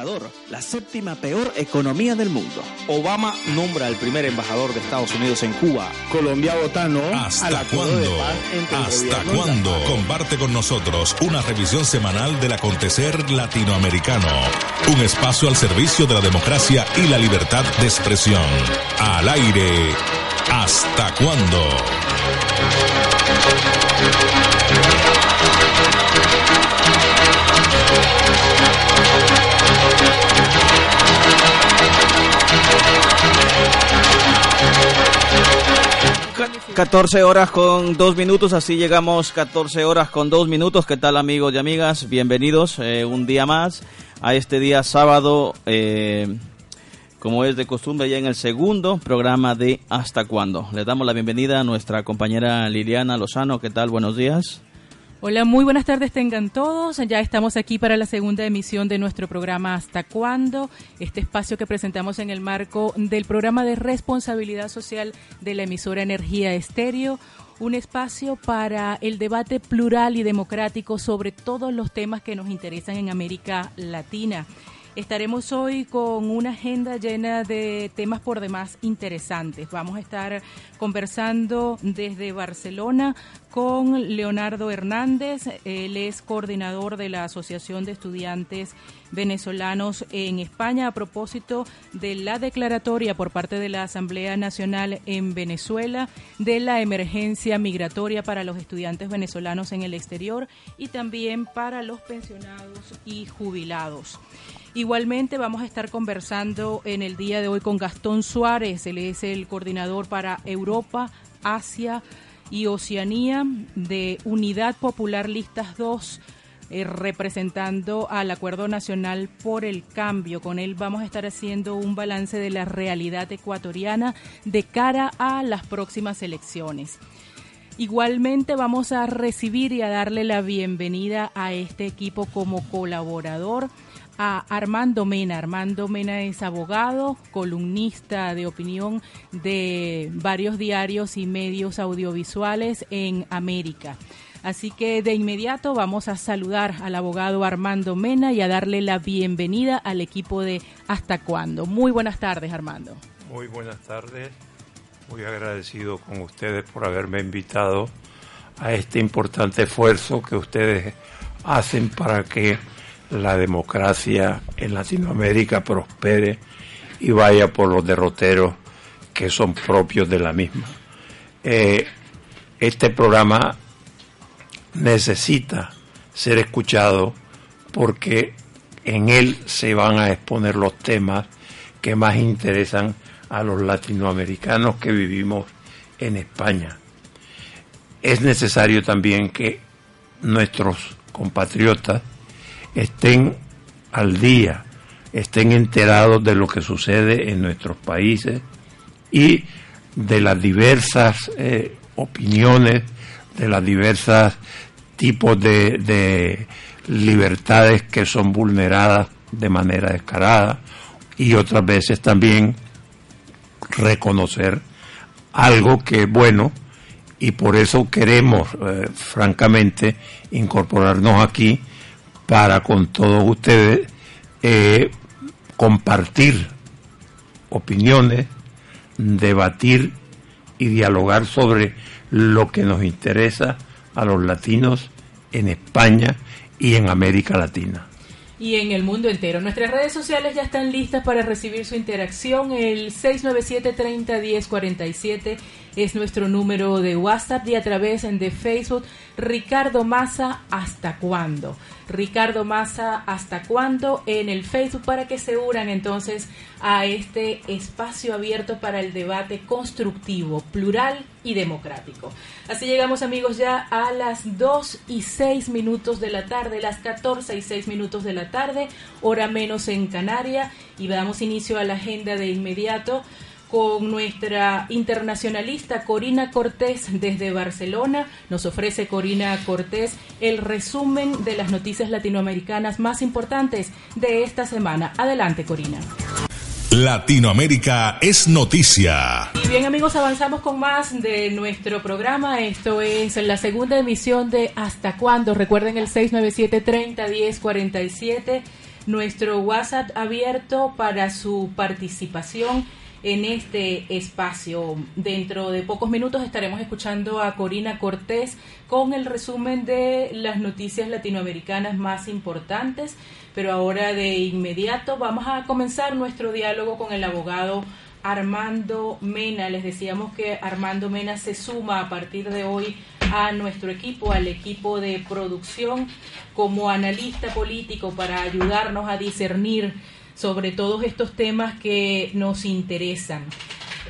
Ecuador, la séptima peor economía del mundo. Obama nombra al primer embajador de Estados Unidos en Cuba. Colombia vota no ¿Hasta cuándo? ¿Hasta cuándo? Comparte con nosotros una revisión semanal del acontecer latinoamericano. Un espacio al servicio de la democracia y la libertad de expresión. Al aire. ¿Hasta cuándo? 14 horas con 2 minutos, así llegamos 14 horas con 2 minutos. ¿Qué tal amigos y amigas? Bienvenidos eh, un día más a este día sábado, eh, como es de costumbre ya en el segundo programa de Hasta Cuándo. Le damos la bienvenida a nuestra compañera Liliana Lozano. ¿Qué tal? Buenos días. Hola, muy buenas tardes tengan todos. Ya estamos aquí para la segunda emisión de nuestro programa Hasta cuándo, este espacio que presentamos en el marco del programa de responsabilidad social de la emisora Energía Estéreo, un espacio para el debate plural y democrático sobre todos los temas que nos interesan en América Latina. Estaremos hoy con una agenda llena de temas por demás interesantes. Vamos a estar conversando desde Barcelona con Leonardo Hernández. Él es coordinador de la Asociación de Estudiantes Venezolanos en España a propósito de la declaratoria por parte de la Asamblea Nacional en Venezuela de la emergencia migratoria para los estudiantes venezolanos en el exterior y también para los pensionados y jubilados. Igualmente vamos a estar conversando en el día de hoy con Gastón Suárez, él es el coordinador para Europa, Asia y Oceanía de Unidad Popular Listas 2 eh, representando al Acuerdo Nacional por el Cambio. Con él vamos a estar haciendo un balance de la realidad ecuatoriana de cara a las próximas elecciones. Igualmente vamos a recibir y a darle la bienvenida a este equipo como colaborador a Armando Mena. Armando Mena es abogado, columnista de opinión de varios diarios y medios audiovisuales en América. Así que de inmediato vamos a saludar al abogado Armando Mena y a darle la bienvenida al equipo de Hasta Cuándo. Muy buenas tardes, Armando. Muy buenas tardes. Muy agradecido con ustedes por haberme invitado a este importante esfuerzo que ustedes hacen para que la democracia en Latinoamérica prospere y vaya por los derroteros que son propios de la misma. Eh, este programa necesita ser escuchado porque en él se van a exponer los temas que más interesan a los latinoamericanos que vivimos en España. Es necesario también que nuestros compatriotas estén al día, estén enterados de lo que sucede en nuestros países y de las diversas eh, opiniones, de las diversas tipos de, de libertades que son vulneradas de manera descarada y otras veces también reconocer algo que es bueno y por eso queremos eh, francamente incorporarnos aquí para con todos ustedes eh, compartir opiniones, debatir y dialogar sobre lo que nos interesa a los latinos en España y en América Latina. Y en el mundo entero. Nuestras redes sociales ya están listas para recibir su interacción. El 697 30 47 es nuestro número de WhatsApp y a través de Facebook Ricardo Massa hasta cuándo. Ricardo Massa hasta cuándo en el Facebook para que se unan entonces a este espacio abierto para el debate constructivo, plural y democrático. Así llegamos amigos ya a las 2 y 6 minutos de la tarde, las 14 y 6 minutos de la tarde, hora menos en Canaria y damos inicio a la agenda de inmediato con nuestra internacionalista Corina Cortés desde Barcelona. Nos ofrece Corina Cortés el resumen de las noticias latinoamericanas más importantes de esta semana. Adelante, Corina. Latinoamérica es noticia. Y bien amigos, avanzamos con más de nuestro programa. Esto es la segunda emisión de Hasta cuándo. Recuerden el 697 30 10 47 nuestro WhatsApp abierto para su participación en este espacio. Dentro de pocos minutos estaremos escuchando a Corina Cortés con el resumen de las noticias latinoamericanas más importantes, pero ahora de inmediato vamos a comenzar nuestro diálogo con el abogado Armando Mena. Les decíamos que Armando Mena se suma a partir de hoy a nuestro equipo, al equipo de producción, como analista político para ayudarnos a discernir sobre todos estos temas que nos interesan.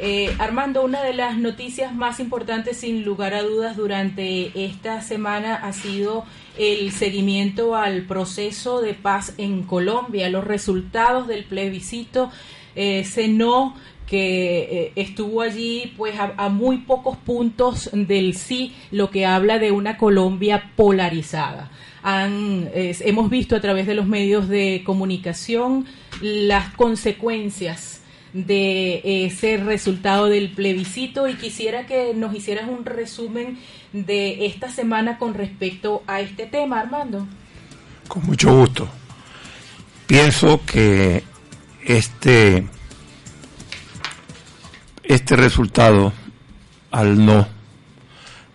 Eh, Armando, una de las noticias más importantes, sin lugar a dudas, durante esta semana ha sido el seguimiento al proceso de paz en Colombia, los resultados del plebiscito. Eh, no que eh, estuvo allí pues a, muy pocos puntos del sí, lo que habla de una Colombia polarizada. Han, hemos visto a través de los medios de comunicación las consecuencias de ese resultado del plebiscito y quisiera que nos hicieras un resumen de esta semana con respecto a este tema, Armando. Con mucho gusto. Pienso que este, este resultado al no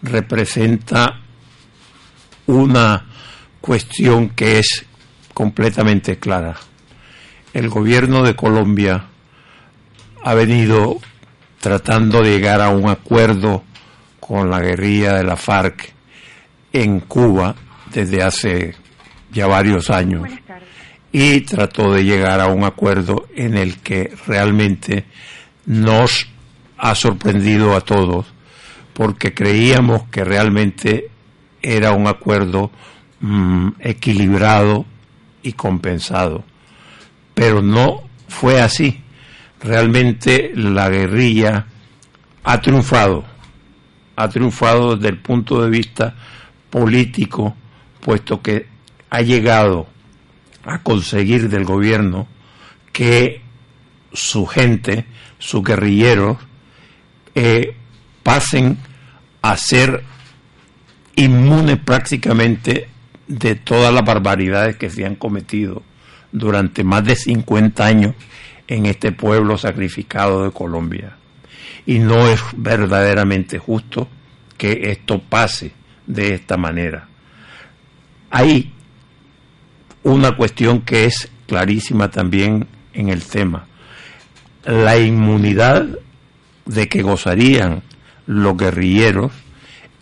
representa una cuestión que es completamente clara. El gobierno de Colombia ha venido tratando de llegar a un acuerdo con la guerrilla de la FARC en Cuba desde hace ya varios años y trató de llegar a un acuerdo en el que realmente nos ha sorprendido a todos porque creíamos que realmente era un acuerdo mm, equilibrado y compensado pero no fue así. Realmente la guerrilla ha triunfado, ha triunfado desde el punto de vista político, puesto que ha llegado a conseguir del gobierno que su gente, sus guerrilleros, eh, pasen a ser inmunes prácticamente de todas las barbaridades que se han cometido durante más de 50 años en este pueblo sacrificado de Colombia. Y no es verdaderamente justo que esto pase de esta manera. Hay una cuestión que es clarísima también en el tema. La inmunidad de que gozarían los guerrilleros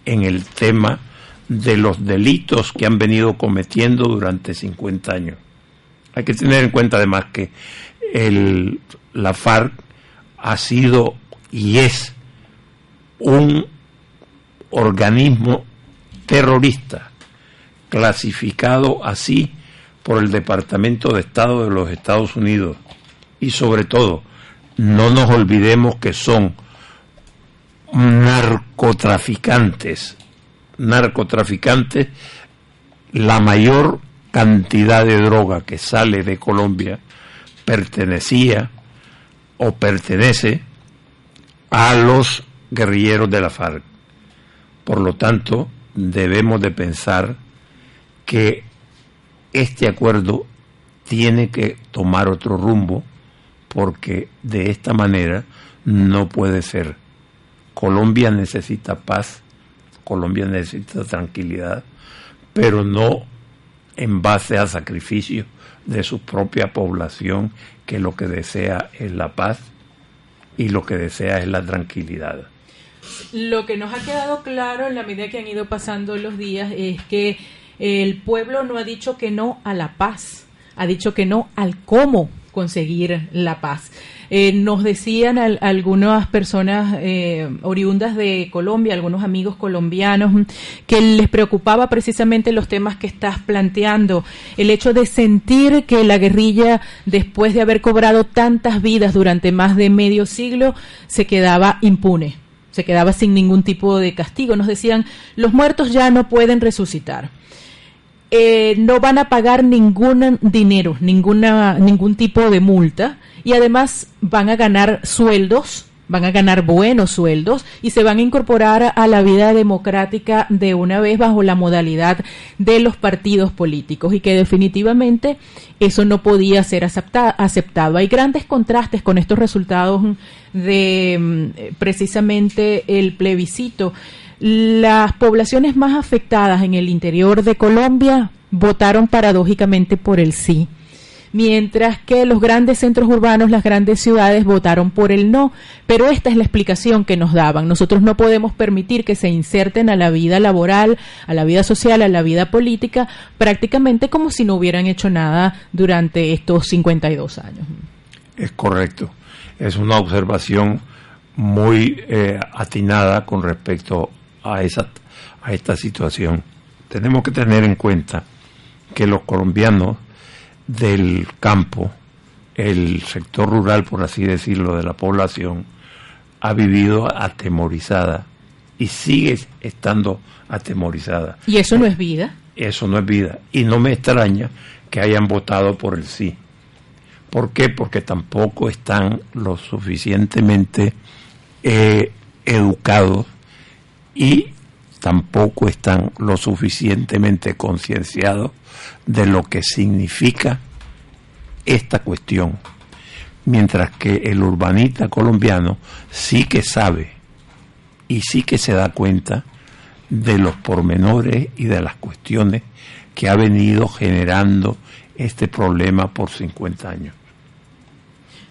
en el tema de los delitos que han venido cometiendo durante 50 años. Hay que tener en cuenta además que el, la FARC ha sido y es un organismo terrorista clasificado así por el Departamento de Estado de los Estados Unidos y sobre todo no nos olvidemos que son narcotraficantes narcotraficantes la mayor cantidad de droga que sale de Colombia pertenecía o pertenece a los guerrilleros de la FARC. Por lo tanto, debemos de pensar que este acuerdo tiene que tomar otro rumbo porque de esta manera no puede ser. Colombia necesita paz, Colombia necesita tranquilidad, pero no en base a sacrificio de su propia población que lo que desea es la paz y lo que desea es la tranquilidad. Lo que nos ha quedado claro en la medida que han ido pasando los días es que el pueblo no ha dicho que no a la paz, ha dicho que no al cómo conseguir la paz. Eh, nos decían algunas personas eh, oriundas de Colombia, algunos amigos colombianos, que les preocupaba precisamente los temas que estás planteando, el hecho de sentir que la guerrilla, después de haber cobrado tantas vidas durante más de medio siglo, se quedaba impune se quedaba sin ningún tipo de castigo. Nos decían, los muertos ya no pueden resucitar. Eh, no van a pagar ningún dinero, ninguna, ningún tipo de multa y además van a ganar sueldos van a ganar buenos sueldos y se van a incorporar a la vida democrática de una vez bajo la modalidad de los partidos políticos y que definitivamente eso no podía ser aceptado. Hay grandes contrastes con estos resultados de mm, precisamente el plebiscito. Las poblaciones más afectadas en el interior de Colombia votaron paradójicamente por el sí mientras que los grandes centros urbanos, las grandes ciudades votaron por el no. Pero esta es la explicación que nos daban. Nosotros no podemos permitir que se inserten a la vida laboral, a la vida social, a la vida política, prácticamente como si no hubieran hecho nada durante estos 52 años. Es correcto. Es una observación muy eh, atinada con respecto a, esa, a esta situación. Tenemos que tener en cuenta que los colombianos del campo, el sector rural, por así decirlo, de la población, ha vivido atemorizada y sigue estando atemorizada. ¿Y eso no es vida? Eso no es vida. Y no me extraña que hayan votado por el sí. ¿Por qué? Porque tampoco están lo suficientemente eh, educados y tampoco están lo suficientemente concienciados de lo que significa esta cuestión, mientras que el urbanista colombiano sí que sabe y sí que se da cuenta de los pormenores y de las cuestiones que ha venido generando este problema por 50 años.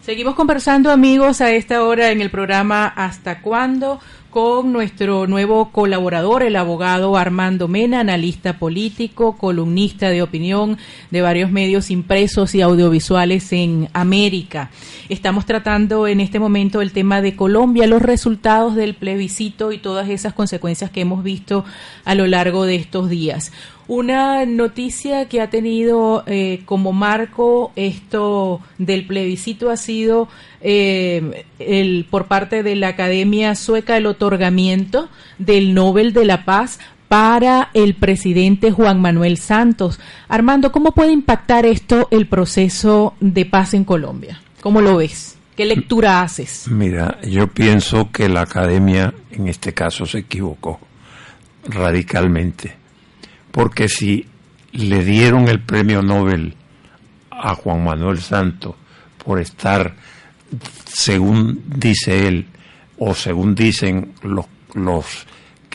Seguimos conversando amigos a esta hora en el programa Hasta cuándo con nuestro nuevo colaborador, el abogado Armando Mena, analista político, columnista de opinión de varios medios impresos y audiovisuales en América. Estamos tratando en este momento el tema de Colombia, los resultados del plebiscito y todas esas consecuencias que hemos visto a lo largo de estos días. Una noticia que ha tenido eh, como marco esto del plebiscito ha sido eh, el, por parte de la Academia Sueca el otorgamiento del Nobel de la Paz para el presidente Juan Manuel Santos. Armando, ¿cómo puede impactar esto el proceso de paz en Colombia? ¿Cómo lo ves? ¿Qué lectura haces? Mira, yo pienso que la academia en este caso se equivocó radicalmente porque si le dieron el premio Nobel a Juan Manuel Santos por estar, según dice él, o según dicen los,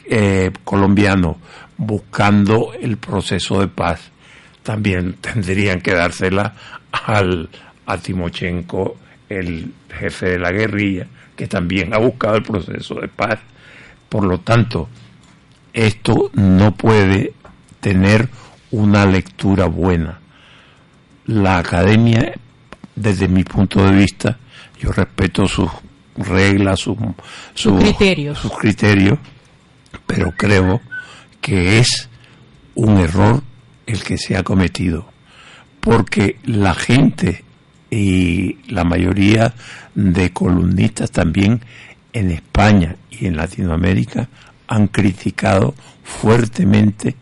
eh, colombianos, buscando el proceso de paz, también tendrían que dársela al, a Timochenko, el jefe de la guerrilla, que también ha buscado el proceso de paz. Por lo tanto, esto no puede tener una lectura buena. La academia, desde mi punto de vista, yo respeto sus reglas, sus, criterios. sus criterios, pero creo que es un error el que se ha cometido, porque la gente y la mayoría de columnistas también en España y en Latinoamérica han criticado fuertemente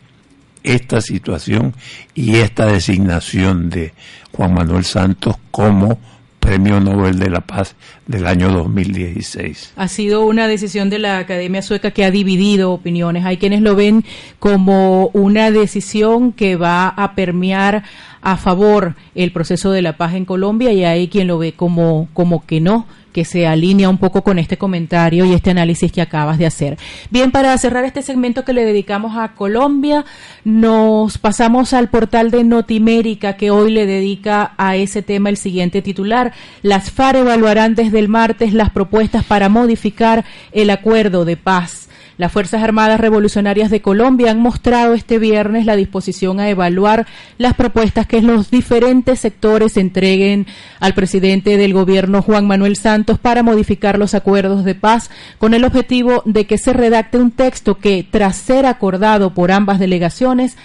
esta situación y esta designación de Juan Manuel Santos como Premio Nobel de la Paz del año 2016. Ha sido una decisión de la Academia Sueca que ha dividido opiniones. Hay quienes lo ven como una decisión que va a permear a favor el proceso de la paz en Colombia y hay quien lo ve como, como que no que se alinea un poco con este comentario y este análisis que acabas de hacer. Bien, para cerrar este segmento que le dedicamos a Colombia, nos pasamos al portal de Notimérica que hoy le dedica a ese tema el siguiente titular. Las FARC evaluarán desde el martes las propuestas para modificar el acuerdo de paz. Las Fuerzas Armadas Revolucionarias de Colombia han mostrado este viernes la disposición a evaluar las propuestas que los diferentes sectores entreguen al presidente del gobierno Juan Manuel Santos para modificar los acuerdos de paz con el objetivo de que se redacte un texto que, tras ser acordado por ambas delegaciones,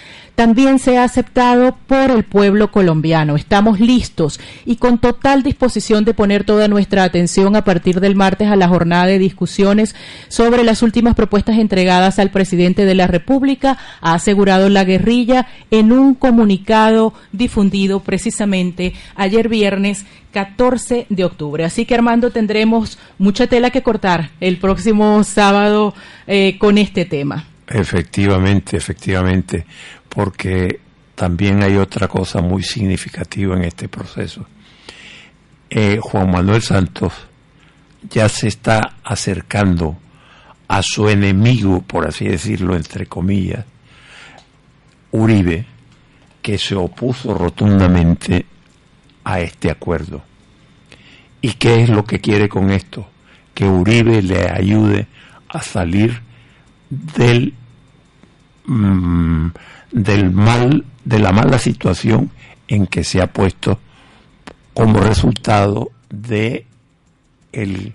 también sea aceptado por el pueblo colombiano. Estamos listos y con total disposición de poner toda nuestra atención a partir del martes a la jornada de discusiones sobre las últimas propuestas entregadas al presidente de la República, ha asegurado la guerrilla en un comunicado difundido precisamente ayer viernes 14 de octubre. Así que Armando tendremos mucha tela que cortar el próximo sábado eh, con este tema. Efectivamente, efectivamente, porque también hay otra cosa muy significativa en este proceso. Eh, Juan Manuel Santos ya se está acercando a su enemigo, por así decirlo, entre comillas, Uribe, que se opuso rotundamente a este acuerdo. ¿Y qué es lo que quiere con esto? Que Uribe le ayude a salir del, mm, del mal, de la mala situación en que se ha puesto como resultado de el,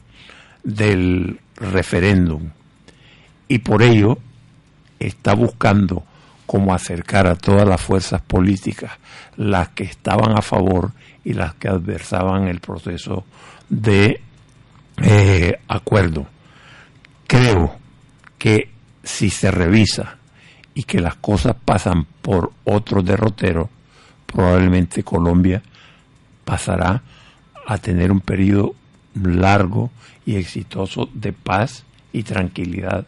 del referéndum. Y por ello está buscando cómo acercar a todas las fuerzas políticas, las que estaban a favor y las que adversaban el proceso de eh, acuerdo. Creo que si se revisa y que las cosas pasan por otro derrotero, probablemente Colombia pasará a tener un periodo largo y exitoso de paz y tranquilidad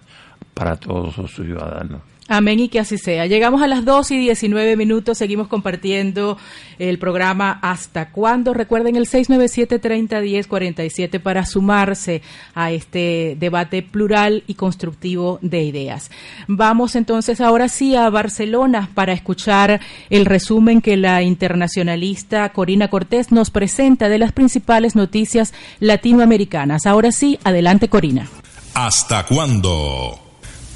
para todos sus ciudadanos. Amén y que así sea. Llegamos a las 2 y 19 minutos, seguimos compartiendo el programa Hasta cuándo. Recuerden el 697-3010-47 para sumarse a este debate plural y constructivo de ideas. Vamos entonces ahora sí a Barcelona para escuchar el resumen que la internacionalista Corina Cortés nos presenta de las principales noticias latinoamericanas. Ahora sí, adelante Corina. ¿Hasta cuándo?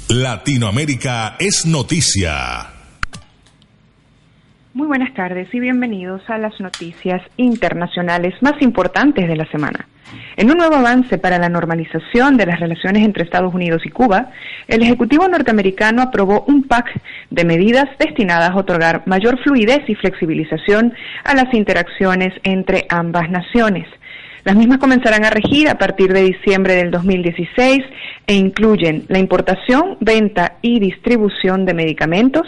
Latinoamérica es noticia. Muy buenas tardes y bienvenidos a las noticias internacionales más importantes de la semana. En un nuevo avance para la normalización de las relaciones entre Estados Unidos y Cuba, el Ejecutivo norteamericano aprobó un pack de medidas destinadas a otorgar mayor fluidez y flexibilización a las interacciones entre ambas naciones. Las mismas comenzarán a regir a partir de diciembre del 2016 e incluyen la importación, venta y distribución de medicamentos,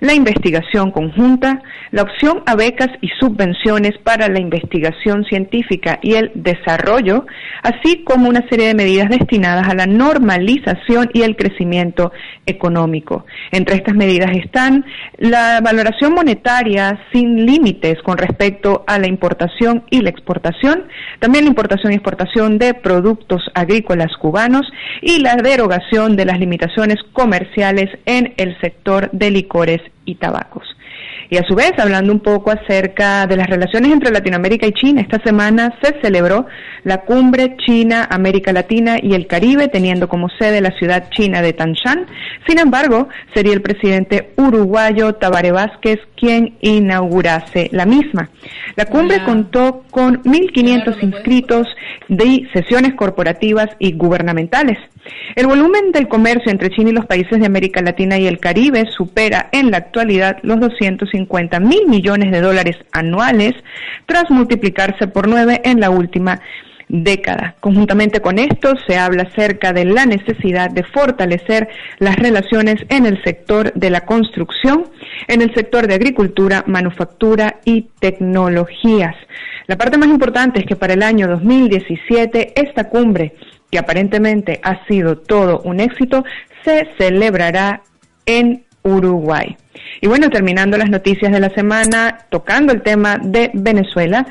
la investigación conjunta, la opción a becas y subvenciones para la investigación científica y el desarrollo, así como una serie de medidas destinadas a la normalización y el crecimiento económico. Entre estas medidas están la valoración monetaria sin límites con respecto a la importación y la exportación, también la importación y exportación de productos agrícolas cubanos y la derogación de las limitaciones comerciales en el sector de licores y tabacos. Y a su vez, hablando un poco acerca de las relaciones entre Latinoamérica y China, esta semana se celebró la cumbre China-América Latina y el Caribe, teniendo como sede la ciudad china de Tanshan. Sin embargo, sería el presidente uruguayo Tabaré Vázquez quien inaugurase la misma. La cumbre contó con 1.500 inscritos de sesiones corporativas y gubernamentales. El volumen del comercio entre China y los países de América Latina y el Caribe supera en la actualidad los 250 mil millones de dólares anuales, tras multiplicarse por nueve en la última década. Conjuntamente con esto, se habla acerca de la necesidad de fortalecer las relaciones en el sector de la construcción, en el sector de agricultura, manufactura y tecnologías. La parte más importante es que para el año 2017 esta cumbre que aparentemente ha sido todo un éxito, se celebrará en Uruguay. Y bueno, terminando las noticias de la semana, tocando el tema de Venezuela,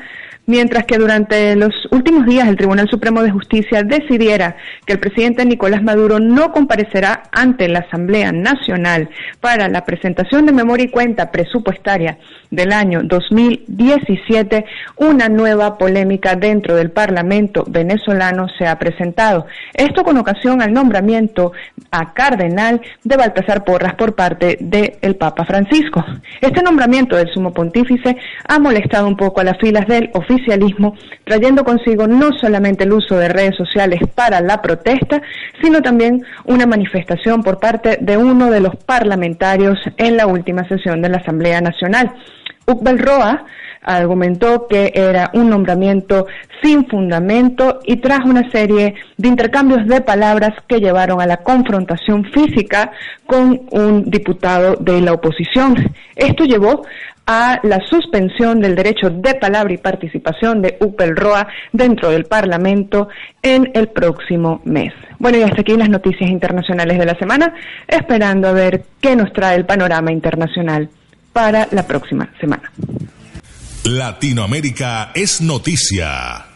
mientras que durante los últimos días el Tribunal Supremo de Justicia decidiera que el presidente Nicolás Maduro no comparecerá ante la Asamblea Nacional para la presentación de memoria y cuenta presupuestaria del año 2017, una nueva polémica dentro del Parlamento venezolano se ha presentado. Esto con ocasión al nombramiento a cardenal de Baltasar Porras por parte del Papa Francisco. Este nombramiento del sumo pontífice ha molestado un poco a las filas del oficialismo, trayendo consigo no solamente el uso de redes sociales para la protesta, sino también una manifestación por parte de uno de los parlamentarios en la última sesión de la Asamblea Nacional. Ukbel Roa argumentó que era un nombramiento sin fundamento y trajo una serie de intercambios de palabras que llevaron a la confrontación física con un diputado de la oposición. Esto llevó a la suspensión del derecho de palabra y participación de Upel Roa dentro del Parlamento en el próximo mes. Bueno, y hasta aquí las noticias internacionales de la semana, esperando a ver qué nos trae el panorama internacional para la próxima semana. Latinoamérica es noticia.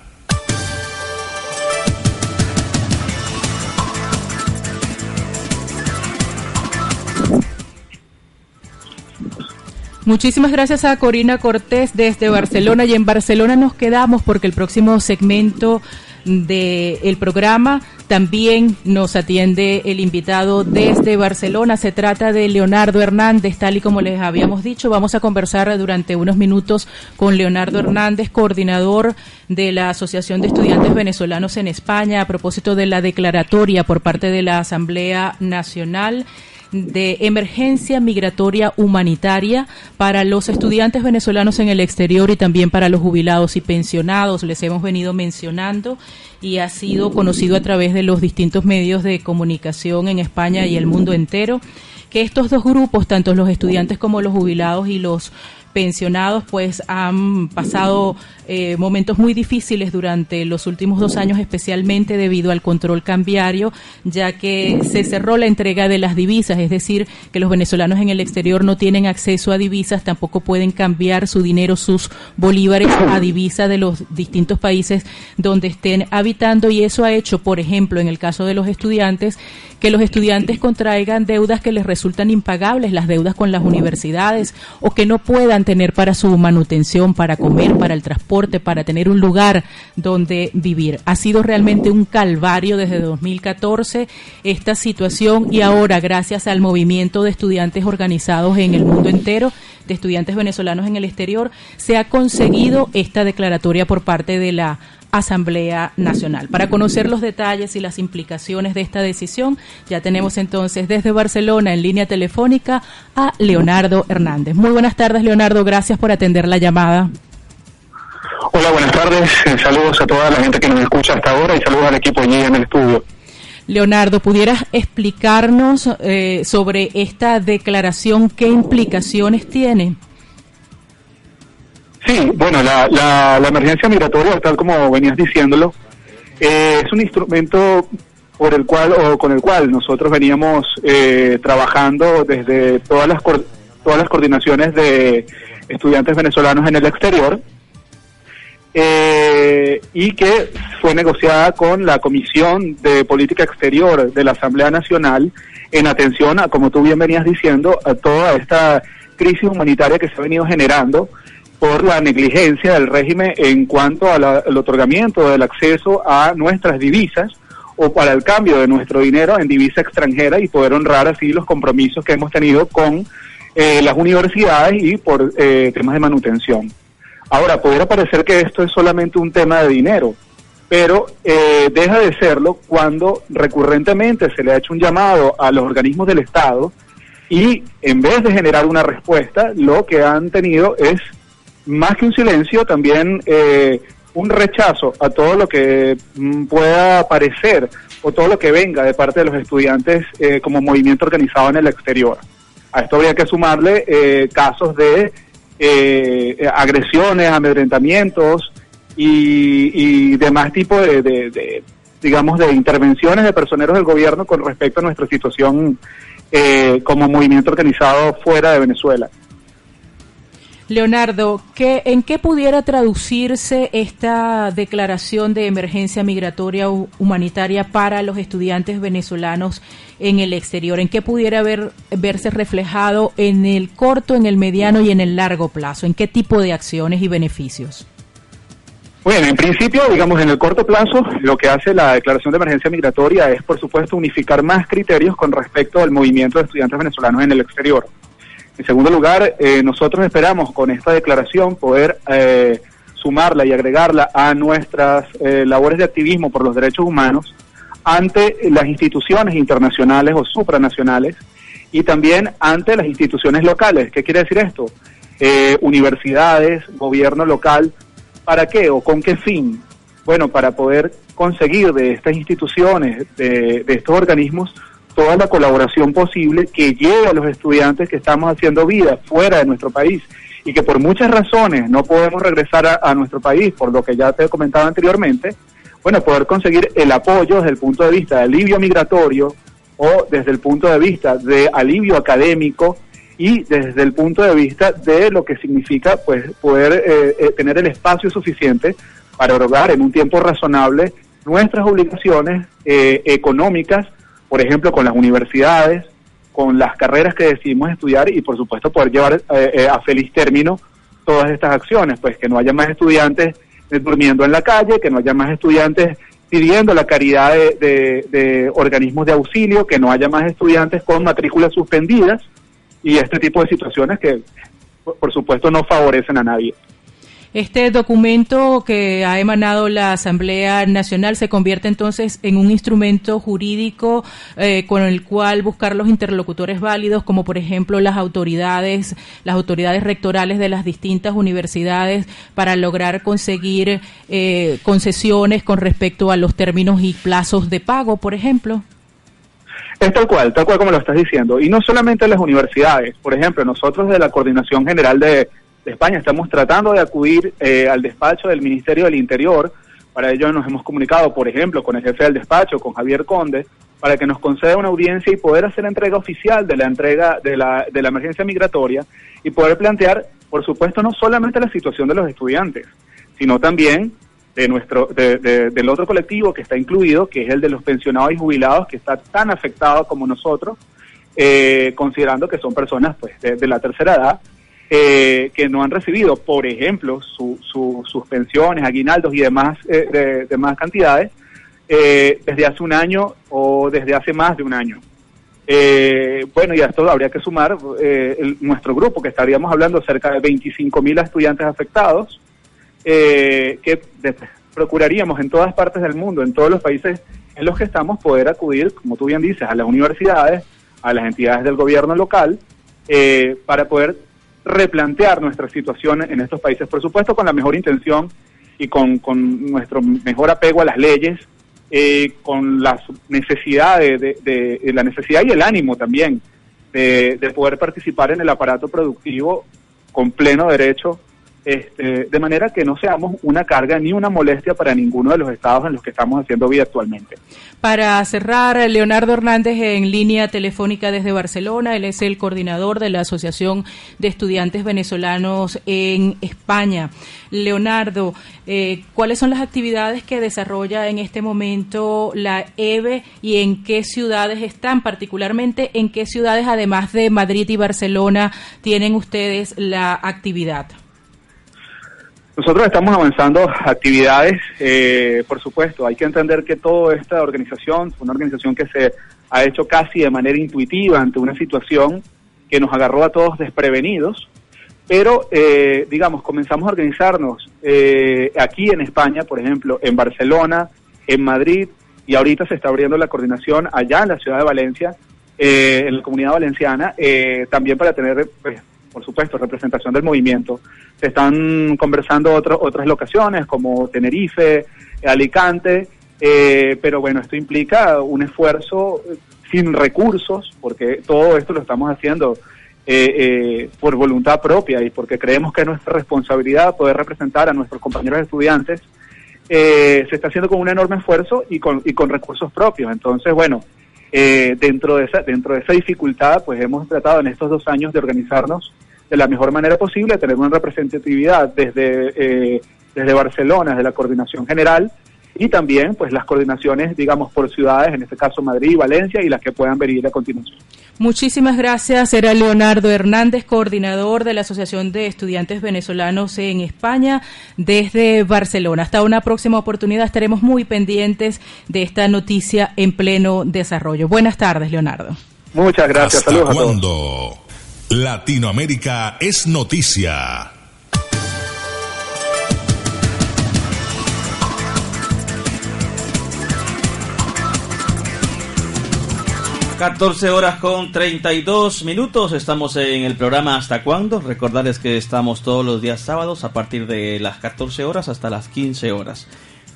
Muchísimas gracias a Corina Cortés desde Barcelona y en Barcelona nos quedamos porque el próximo segmento del programa también nos atiende el invitado desde Barcelona. Se trata de Leonardo Hernández, tal y como les habíamos dicho. Vamos a conversar durante unos minutos con Leonardo Hernández, coordinador de la Asociación de Estudiantes Venezolanos en España, a propósito de la declaratoria por parte de la Asamblea Nacional de emergencia migratoria humanitaria para los estudiantes venezolanos en el exterior y también para los jubilados y pensionados. Les hemos venido mencionando y ha sido conocido a través de los distintos medios de comunicación en España y el mundo entero que estos dos grupos, tanto los estudiantes como los jubilados y los pensionados pues han pasado eh, momentos muy difíciles durante los últimos dos años, especialmente debido al control cambiario, ya que se cerró la entrega de las divisas, es decir, que los venezolanos en el exterior no tienen acceso a divisas, tampoco pueden cambiar su dinero, sus bolívares a divisa de los distintos países donde estén habitando. Y eso ha hecho, por ejemplo, en el caso de los estudiantes, que los estudiantes contraigan deudas que les resultan impagables, las deudas con las universidades o que no puedan tener para su manutención, para comer, para el transporte, para tener un lugar donde vivir. Ha sido realmente un calvario desde 2014 esta situación y ahora gracias al movimiento de estudiantes organizados en el mundo entero, de estudiantes venezolanos en el exterior, se ha conseguido esta declaratoria por parte de la Asamblea Nacional. Para conocer los detalles y las implicaciones de esta decisión, ya tenemos entonces desde Barcelona en línea telefónica a Leonardo Hernández. Muy buenas tardes, Leonardo. Gracias por atender la llamada. Hola, buenas tardes. Eh, saludos a toda la gente que nos escucha hasta ahora y saludos al equipo allí en el estudio. Leonardo, ¿pudieras explicarnos eh, sobre esta declaración qué implicaciones tiene? Sí, bueno, la, la, emergencia migratoria, tal como venías diciéndolo, eh, es un instrumento por el cual o con el cual nosotros veníamos eh, trabajando desde todas las todas las coordinaciones de estudiantes venezolanos en el exterior eh, y que fue negociada con la Comisión de Política Exterior de la Asamblea Nacional en atención a, como tú bien venías diciendo, a toda esta crisis humanitaria que se ha venido generando por la negligencia del régimen en cuanto al otorgamiento del acceso a nuestras divisas o para el cambio de nuestro dinero en divisa extranjera y poder honrar así los compromisos que hemos tenido con eh, las universidades y por eh, temas de manutención. Ahora, pudiera parecer que esto es solamente un tema de dinero, pero eh, deja de serlo cuando recurrentemente se le ha hecho un llamado a los organismos del Estado y en vez de generar una respuesta, lo que han tenido es más que un silencio, también eh, un rechazo a todo lo que mm, pueda parecer o todo lo que venga de parte de los estudiantes eh, como movimiento organizado en el exterior. A esto habría que sumarle eh, casos de agresiones, amedrentamientos y, demás tipo de, digamos, de intervenciones de personeros del gobierno con respecto a nuestra situación como movimiento organizado fuera de Venezuela. Leonardo, ¿qué, ¿en qué pudiera traducirse esta declaración de emergencia migratoria humanitaria para los estudiantes venezolanos en el exterior? ¿En qué pudiera verse reflejado en el corto, en el mediano y en el largo plazo? ¿En qué tipo de acciones y beneficios? Bueno, en principio, digamos, en el corto plazo, lo que hace la declaración de emergencia migratoria es, por supuesto, unificar más criterios con respecto al movimiento de estudiantes venezolanos en el exterior. En segundo lugar, eh, nosotros esperamos con esta declaración poder eh, sumarla y agregarla a nuestras eh, labores de activismo por los derechos humanos ante las instituciones internacionales o supranacionales y también ante las instituciones locales. ¿Qué quiere decir esto? Eh, universidades, gobierno local, ¿para qué o con qué fin? Bueno, para poder conseguir de estas instituciones, de, de estos organismos, toda la colaboración posible que llegue a los estudiantes que estamos haciendo vida fuera de nuestro país y que por muchas razones no podemos regresar a, nuestro país, por lo que ya te he comentado anteriormente, bueno, poder conseguir el apoyo desde el punto de vista de alivio migratorio o desde el punto de vista de alivio académico y desde el punto de vista de lo que significa pues poder eh, eh, tener el espacio suficiente para erogar en un tiempo razonable nuestras obligaciones eh, económicas, por ejemplo, con las universidades, con las carreras que decidimos estudiar y por supuesto poder llevar eh, eh, a feliz término todas estas acciones, pues que no haya más estudiantes eh, durmiendo en la calle, que no haya más estudiantes pidiendo la caridad de, organismos de auxilio, que no haya más estudiantes con matrículas suspendidas y este tipo de situaciones que por supuesto no favorecen a nadie. Este documento que ha emanado la Asamblea Nacional se convierte entonces en un instrumento jurídico eh, con el cual buscar los interlocutores válidos, como por ejemplo las autoridades, las autoridades rectorales de las distintas universidades, para lograr conseguir eh, concesiones con respecto a los términos y plazos de pago, por ejemplo. Es tal cual, tal cual como lo estás diciendo. Y no solamente las universidades. Por ejemplo, nosotros de la Coordinación General de España. Estamos tratando de acudir eh, al despacho del Ministerio del Interior. Para ello nos hemos comunicado, por ejemplo, con el jefe del despacho, con Javier Conde, para que nos conceda una audiencia y poder hacer entrega oficial de la entrega de la, de la emergencia migratoria y poder plantear, por supuesto, no solamente la situación de los estudiantes, sino también de nuestro del otro colectivo que está incluido, que es el de los pensionados y jubilados, que está tan afectado como nosotros, eh, considerando que son personas pues de la tercera edad eh, que no han recibido, por ejemplo, sus pensiones, aguinaldos y demás, eh, demás cantidades eh, desde hace un año o desde hace más de un año. bueno, y a esto habría que sumar nuestro grupo, que estaríamos hablando cerca de 25 mil estudiantes afectados, que procuraríamos en todas partes del mundo, en todos los países en los que estamos, poder acudir, como tú bien dices, a las universidades, a las entidades del gobierno local, para poder replantear nuestra situación en estos países, por supuesto con la mejor intención y con, nuestro mejor apego a las leyes, eh, con la necesidad de, la necesidad y el ánimo también de, de poder participar en el aparato productivo con pleno derecho este, de manera que no seamos una carga ni una molestia para ninguno de los estados en los que estamos haciendo vida actualmente. Para cerrar, Leonardo Hernández en línea telefónica desde Barcelona, él es el coordinador de la Asociación de Estudiantes Venezolanos en España. Leonardo, eh, ¿cuáles son las actividades que desarrolla en este momento la EVE y en qué ciudades están? Particularmente, ¿en qué ciudades, además de Madrid y Barcelona, tienen ustedes la actividad? Nosotros estamos avanzando actividades, eh, por supuesto, hay que entender que toda esta organización, una organización que se ha hecho casi de manera intuitiva ante una situación que nos agarró a todos desprevenidos, pero eh, digamos, comenzamos a organizarnos eh, aquí en España, por ejemplo, en Barcelona, en Madrid, y ahorita se está abriendo la coordinación allá en la ciudad de Valencia, en la comunidad valenciana, también para tener pues, por supuesto, representación del movimiento. Se están conversando otras locaciones como Tenerife, Alicante, eh, pero bueno, esto implica un esfuerzo sin recursos, porque todo esto lo estamos haciendo eh, eh, por voluntad propia y porque creemos que es nuestra responsabilidad poder representar a nuestros compañeros estudiantes. se está haciendo con un enorme esfuerzo y con, y con recursos propios. Entonces, bueno, eh, dentro, de esa, dentro de esa dificultad, pues hemos tratado en estos dos años de organizarnos de la mejor manera posible, tener una representatividad desde, eh, desde Barcelona, desde la coordinación general, y también pues las coordinaciones, digamos, por ciudades, en este caso Madrid y Valencia, y las que puedan venir a continuación. Muchísimas gracias. Era Leonardo Hernández, coordinador de la Asociación de Estudiantes Venezolanos en España desde Barcelona. Hasta una próxima oportunidad estaremos muy pendientes de esta noticia en pleno desarrollo. Buenas tardes, Leonardo. Muchas gracias. Saludos a todos. Latinoamérica es noticia. 14 horas con 32 minutos. Estamos en el programa ¿Hasta cuándo? Recordarles que estamos todos los días sábados a partir de las 14 horas hasta las 15 horas.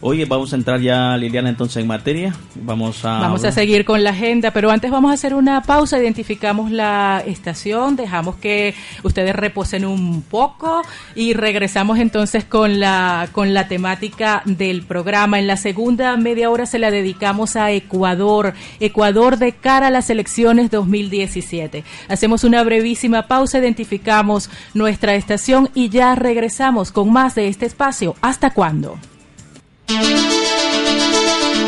Oye, vamos a entrar ya, Liliana, entonces en materia. Vamos a. Vamos a seguir con la agenda, pero antes vamos a hacer una pausa. Identificamos la estación, dejamos que ustedes reposen un poco y regresamos entonces con la, con la temática del programa. En la segunda media hora se la dedicamos a Ecuador. Ecuador de cara a las elecciones 2017. Hacemos una brevísima pausa, identificamos nuestra estación y ya regresamos con más de este espacio. ¿Hasta cuándo?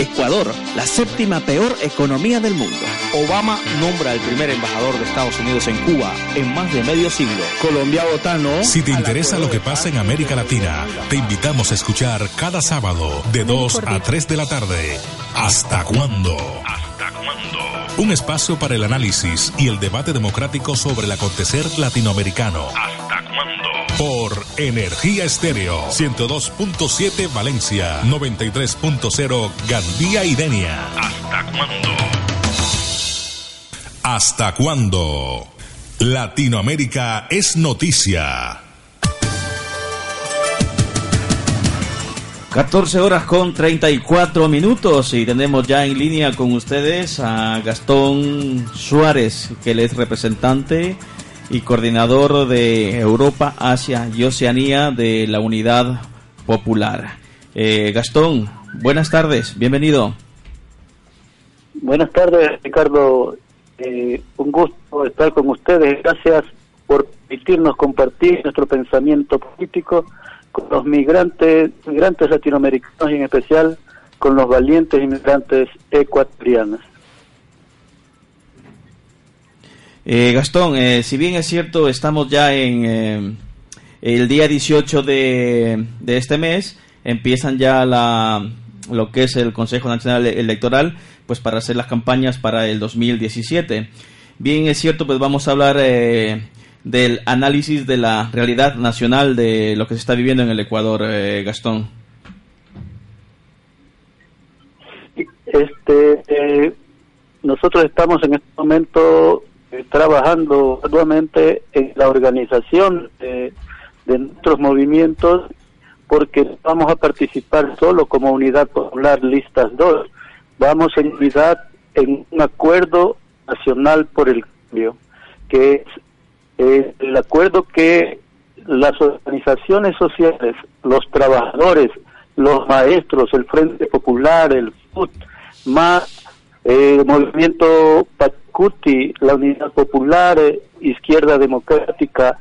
Ecuador, la séptima peor economía del mundo. Obama nombra al primer embajador de Estados Unidos en Cuba en más de medio siglo. Colombia votano. Si te interesa lo que pasa en América Latina, te invitamos a escuchar cada sábado de 2 a 3 de la tarde. ¿Hasta cuándo? ¿Hasta cuándo? Un espacio para el análisis y el debate democrático sobre el acontecer latinoamericano. Por Energía Estéreo, 102.7 Valencia, 93.0 Gandía y Denia. ¿Hasta cuándo? ¿Hasta cuándo? Latinoamérica es noticia. 14 horas con 34 minutos y tenemos ya en línea con ustedes a Gastón Suárez, que él es representante y coordinador de Europa, Asia y Oceanía de la Unidad Popular. Eh, Gastón, buenas tardes, bienvenido. Buenas tardes, Ricardo. Eh, un gusto estar con ustedes. Gracias por permitirnos compartir nuestro pensamiento político con los migrantes, migrantes latinoamericanos y en especial con los valientes inmigrantes ecuatorianos. Eh, Gastón, eh, si bien es cierto, estamos ya en eh, el día 18 de, de, este mes, empiezan ya la, lo que es el Consejo Nacional Electoral, pues para hacer las campañas para el 2017. Bien es cierto, pues vamos a hablar del análisis de la realidad nacional de lo que se está viviendo en el Ecuador, Gastón. Este, nosotros estamos en este momento trabajando arduamente en la organización de, nuestros movimientos porque vamos a participar solo como unidad popular listas 2. Vamos en unidad en un acuerdo nacional por el cambio, que es el acuerdo que las organizaciones sociales, los trabajadores, los maestros, el Frente Popular, el FUT, más el movimiento Pacuti, la Unidad Popular, eh, Izquierda Democrática,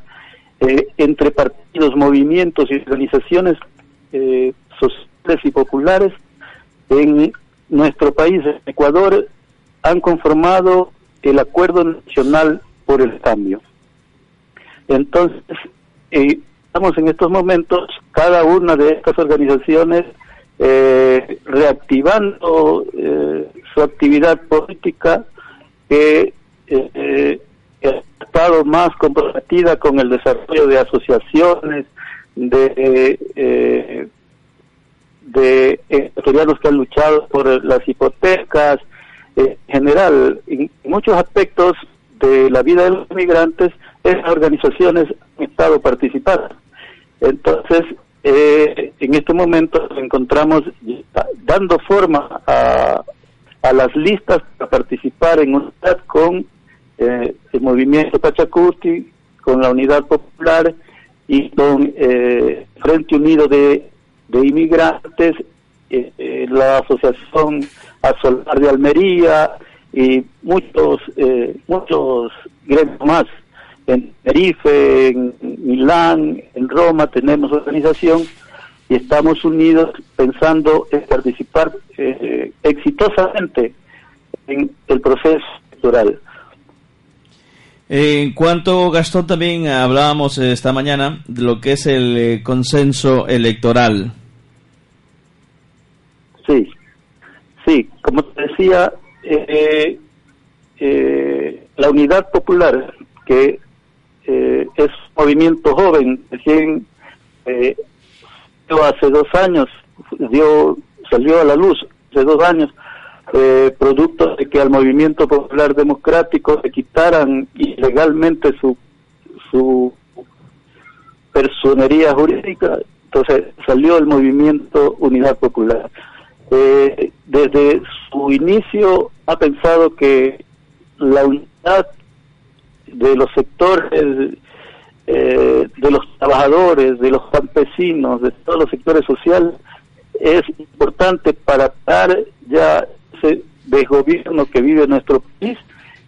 eh, entre partidos, movimientos y organizaciones eh, sociales y populares en nuestro país, en Ecuador, han conformado el Acuerdo Nacional por el Cambio. Entonces, estamos en estos momentos, cada una de estas organizaciones eh, reactivando eh, su actividad política que eh, ha estado más comprometida con el desarrollo de asociaciones, de, eh, de ecuatorianos que han luchado por las hipotecas, en general, en muchos aspectos de la vida de los migrantes, esas organizaciones han estado participando. Entonces, eh, en este momento nos encontramos dando forma a, a las listas para participar en unidad con eh, el movimiento Pachacuti, con la Unidad Popular y con eh, Frente Unido de, de Inmigrantes, eh, la Asociación Asolar de Almería y muchos, muchos gremios más. En Tenerife, en Milán, en Roma tenemos organización y estamos unidos pensando en participar eh, exitosamente en el proceso electoral. En cuanto, Gastón, también hablábamos esta mañana de lo que es el eh, consenso electoral. Sí, sí, como te decía, eh, la unidad popular que eh, es un movimiento joven, recién eh, hace dos años, dio, salió a la luz hace dos años, eh, producto de que al movimiento popular democrático le quitaran ilegalmente su, su personería jurídica, entonces salió el movimiento Unidad Popular. Eh, desde su inicio ha pensado que la unidad de los sectores, eh, de los trabajadores, de los campesinos, de todos los sectores sociales, es importante para dar ya ese desgobierno que vive nuestro país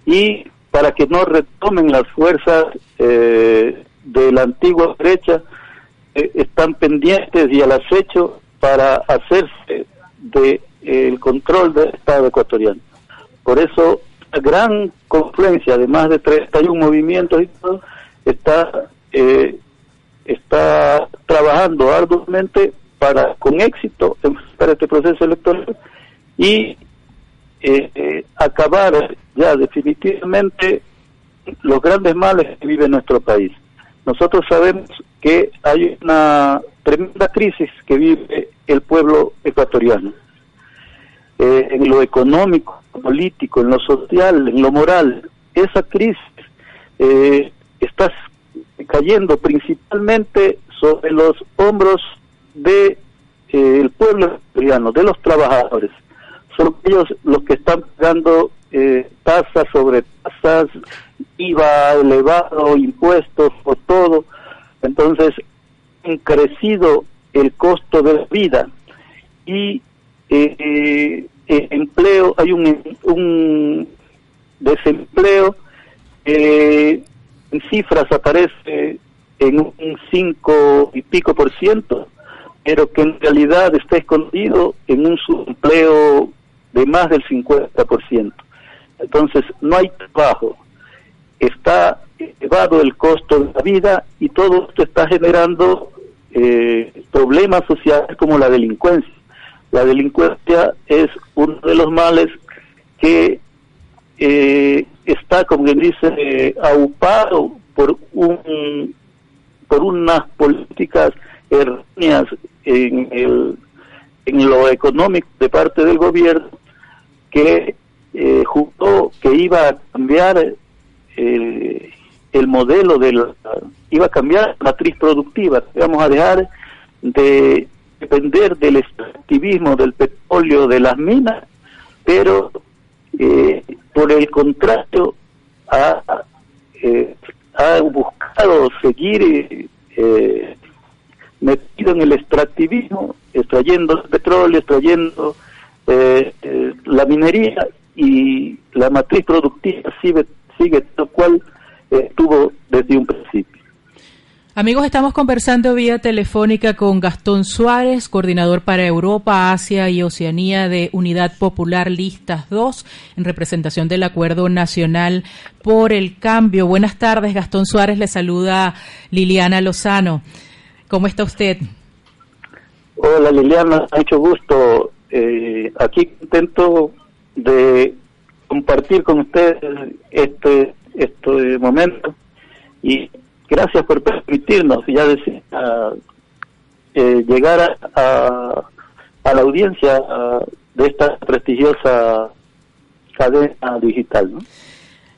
y para que no retomen las fuerzas eh, de la antigua derecha, eh, están pendientes y al acecho para hacerse de el control del Estado ecuatoriano. Por eso, gran confluencia de más de 31 movimientos y todo, está, eh, está trabajando arduamente para, con éxito, enfrentar este proceso electoral y eh, eh, acabar ya definitivamente los grandes males que vive nuestro país. Nosotros sabemos que hay una tremenda crisis que vive el pueblo ecuatoriano eh, en lo económico, político, en lo social, en lo moral. Esa crisis eh, está cayendo principalmente sobre los hombros de eh, pueblo ecuatoriano, de los trabajadores. Son ellos los que están pagando eh, tasas sobre tasas, IVA elevado, impuestos por todo. Entonces, han crecido el costo de la vida y eh, eh, empleo, hay un, un desempleo, eh, en cifras aparece en un 5 y pico por ciento, pero que en realidad está escondido en un subempleo de más del 50 por ciento. Entonces, no hay trabajo, está elevado el costo de la vida y todo esto está generando eh, problemas sociales como la delincuencia. La delincuencia es uno de los males que eh, está, como quien dice, eh, aupado por un por unas políticas erróneas en el en lo económico de parte del gobierno que eh, que iba a cambiar el, el modelo de la, iba a cambiar la matriz productiva, vamos a dejar de depender del extractivismo del petróleo de las minas, pero eh, por el contrario ha, eh, buscado seguir eh, metido en el extractivismo, extrayendo el petróleo, extrayendo eh, eh, la minería y la matriz productiva sigue, sigue tal cual estuvo desde un principio. Amigos, estamos conversando vía telefónica con Gastón Suárez, coordinador para Europa, Asia y Oceanía de Unidad Popular Listas 2, en representación del Acuerdo Nacional por el Cambio. Buenas tardes, Gastón Suárez, le saluda Liliana Lozano. ¿Cómo está usted? Hola Liliana, mucho gusto. Eh, aquí intento de compartir con ustedes este, este momento y gracias por permitirnos, ya eh, llegar a, a, la audiencia de esta prestigiosa cadena digital.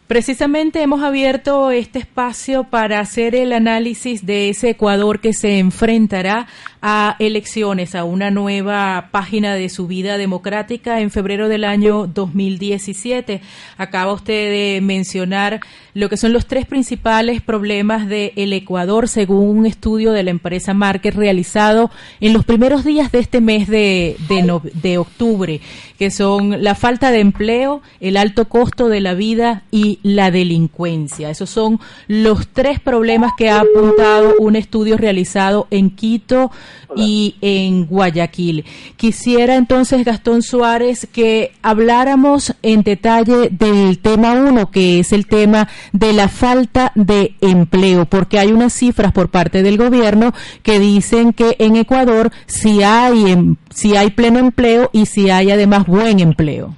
Precisamente hemos abierto este espacio para hacer el análisis de ese Ecuador que se enfrentará a elecciones, a una nueva página de su vida democrática en febrero del año 2017. Acaba usted de mencionar lo que son los tres principales problemas del Ecuador según un estudio de la empresa Market realizado en los primeros días de este mes de, de, de octubre, que son la falta de empleo, el alto costo de la vida y la delincuencia. Esos son los tres problemas que ha apuntado un estudio realizado en Quito, y en Guayaquil. Quisiera entonces, Gastón Suárez, que habláramos en detalle del tema uno, que es el tema de la falta de empleo, porque hay unas cifras por parte del gobierno que dicen que en Ecuador sí hay, em, sí hay pleno empleo y sí hay además buen empleo.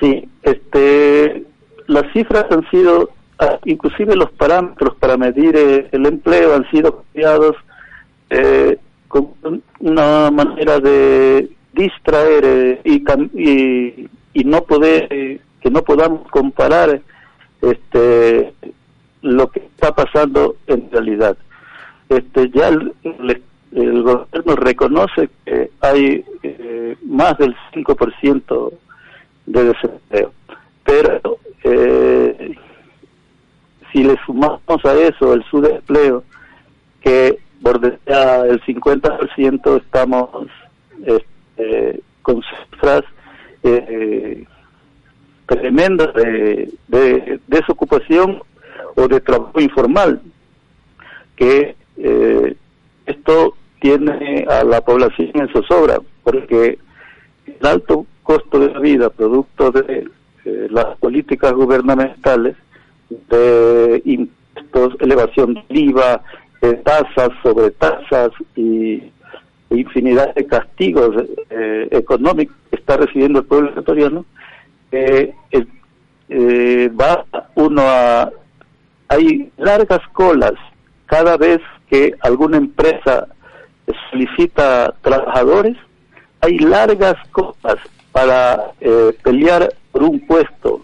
Sí, este, las cifras han sido, ah, inclusive los parámetros para medir eh, el empleo han sido cambiados eh, con una manera de distraer eh, y, y, no poder eh, que no podamos comparar este lo que está pasando en realidad. Este ya el, gobierno reconoce que hay eh, más del 5% de desempleo pero si le sumamos a eso el subempleo que bordea el 50% estamos este, con cifras eh, tremendas de, desocupación o de trabajo informal, que eh, esto tiene a la población en zozobra, porque el alto costo de la vida, producto de eh, las políticas gubernamentales, de impuestos, elevación del IVA, tasas sobre tasas y infinidad de castigos eh, económicos que está recibiendo el pueblo ecuatoriano, eh, eh, va uno a... Hay largas colas cada vez que alguna empresa solicita trabajadores, hay largas colas para pelear por un puesto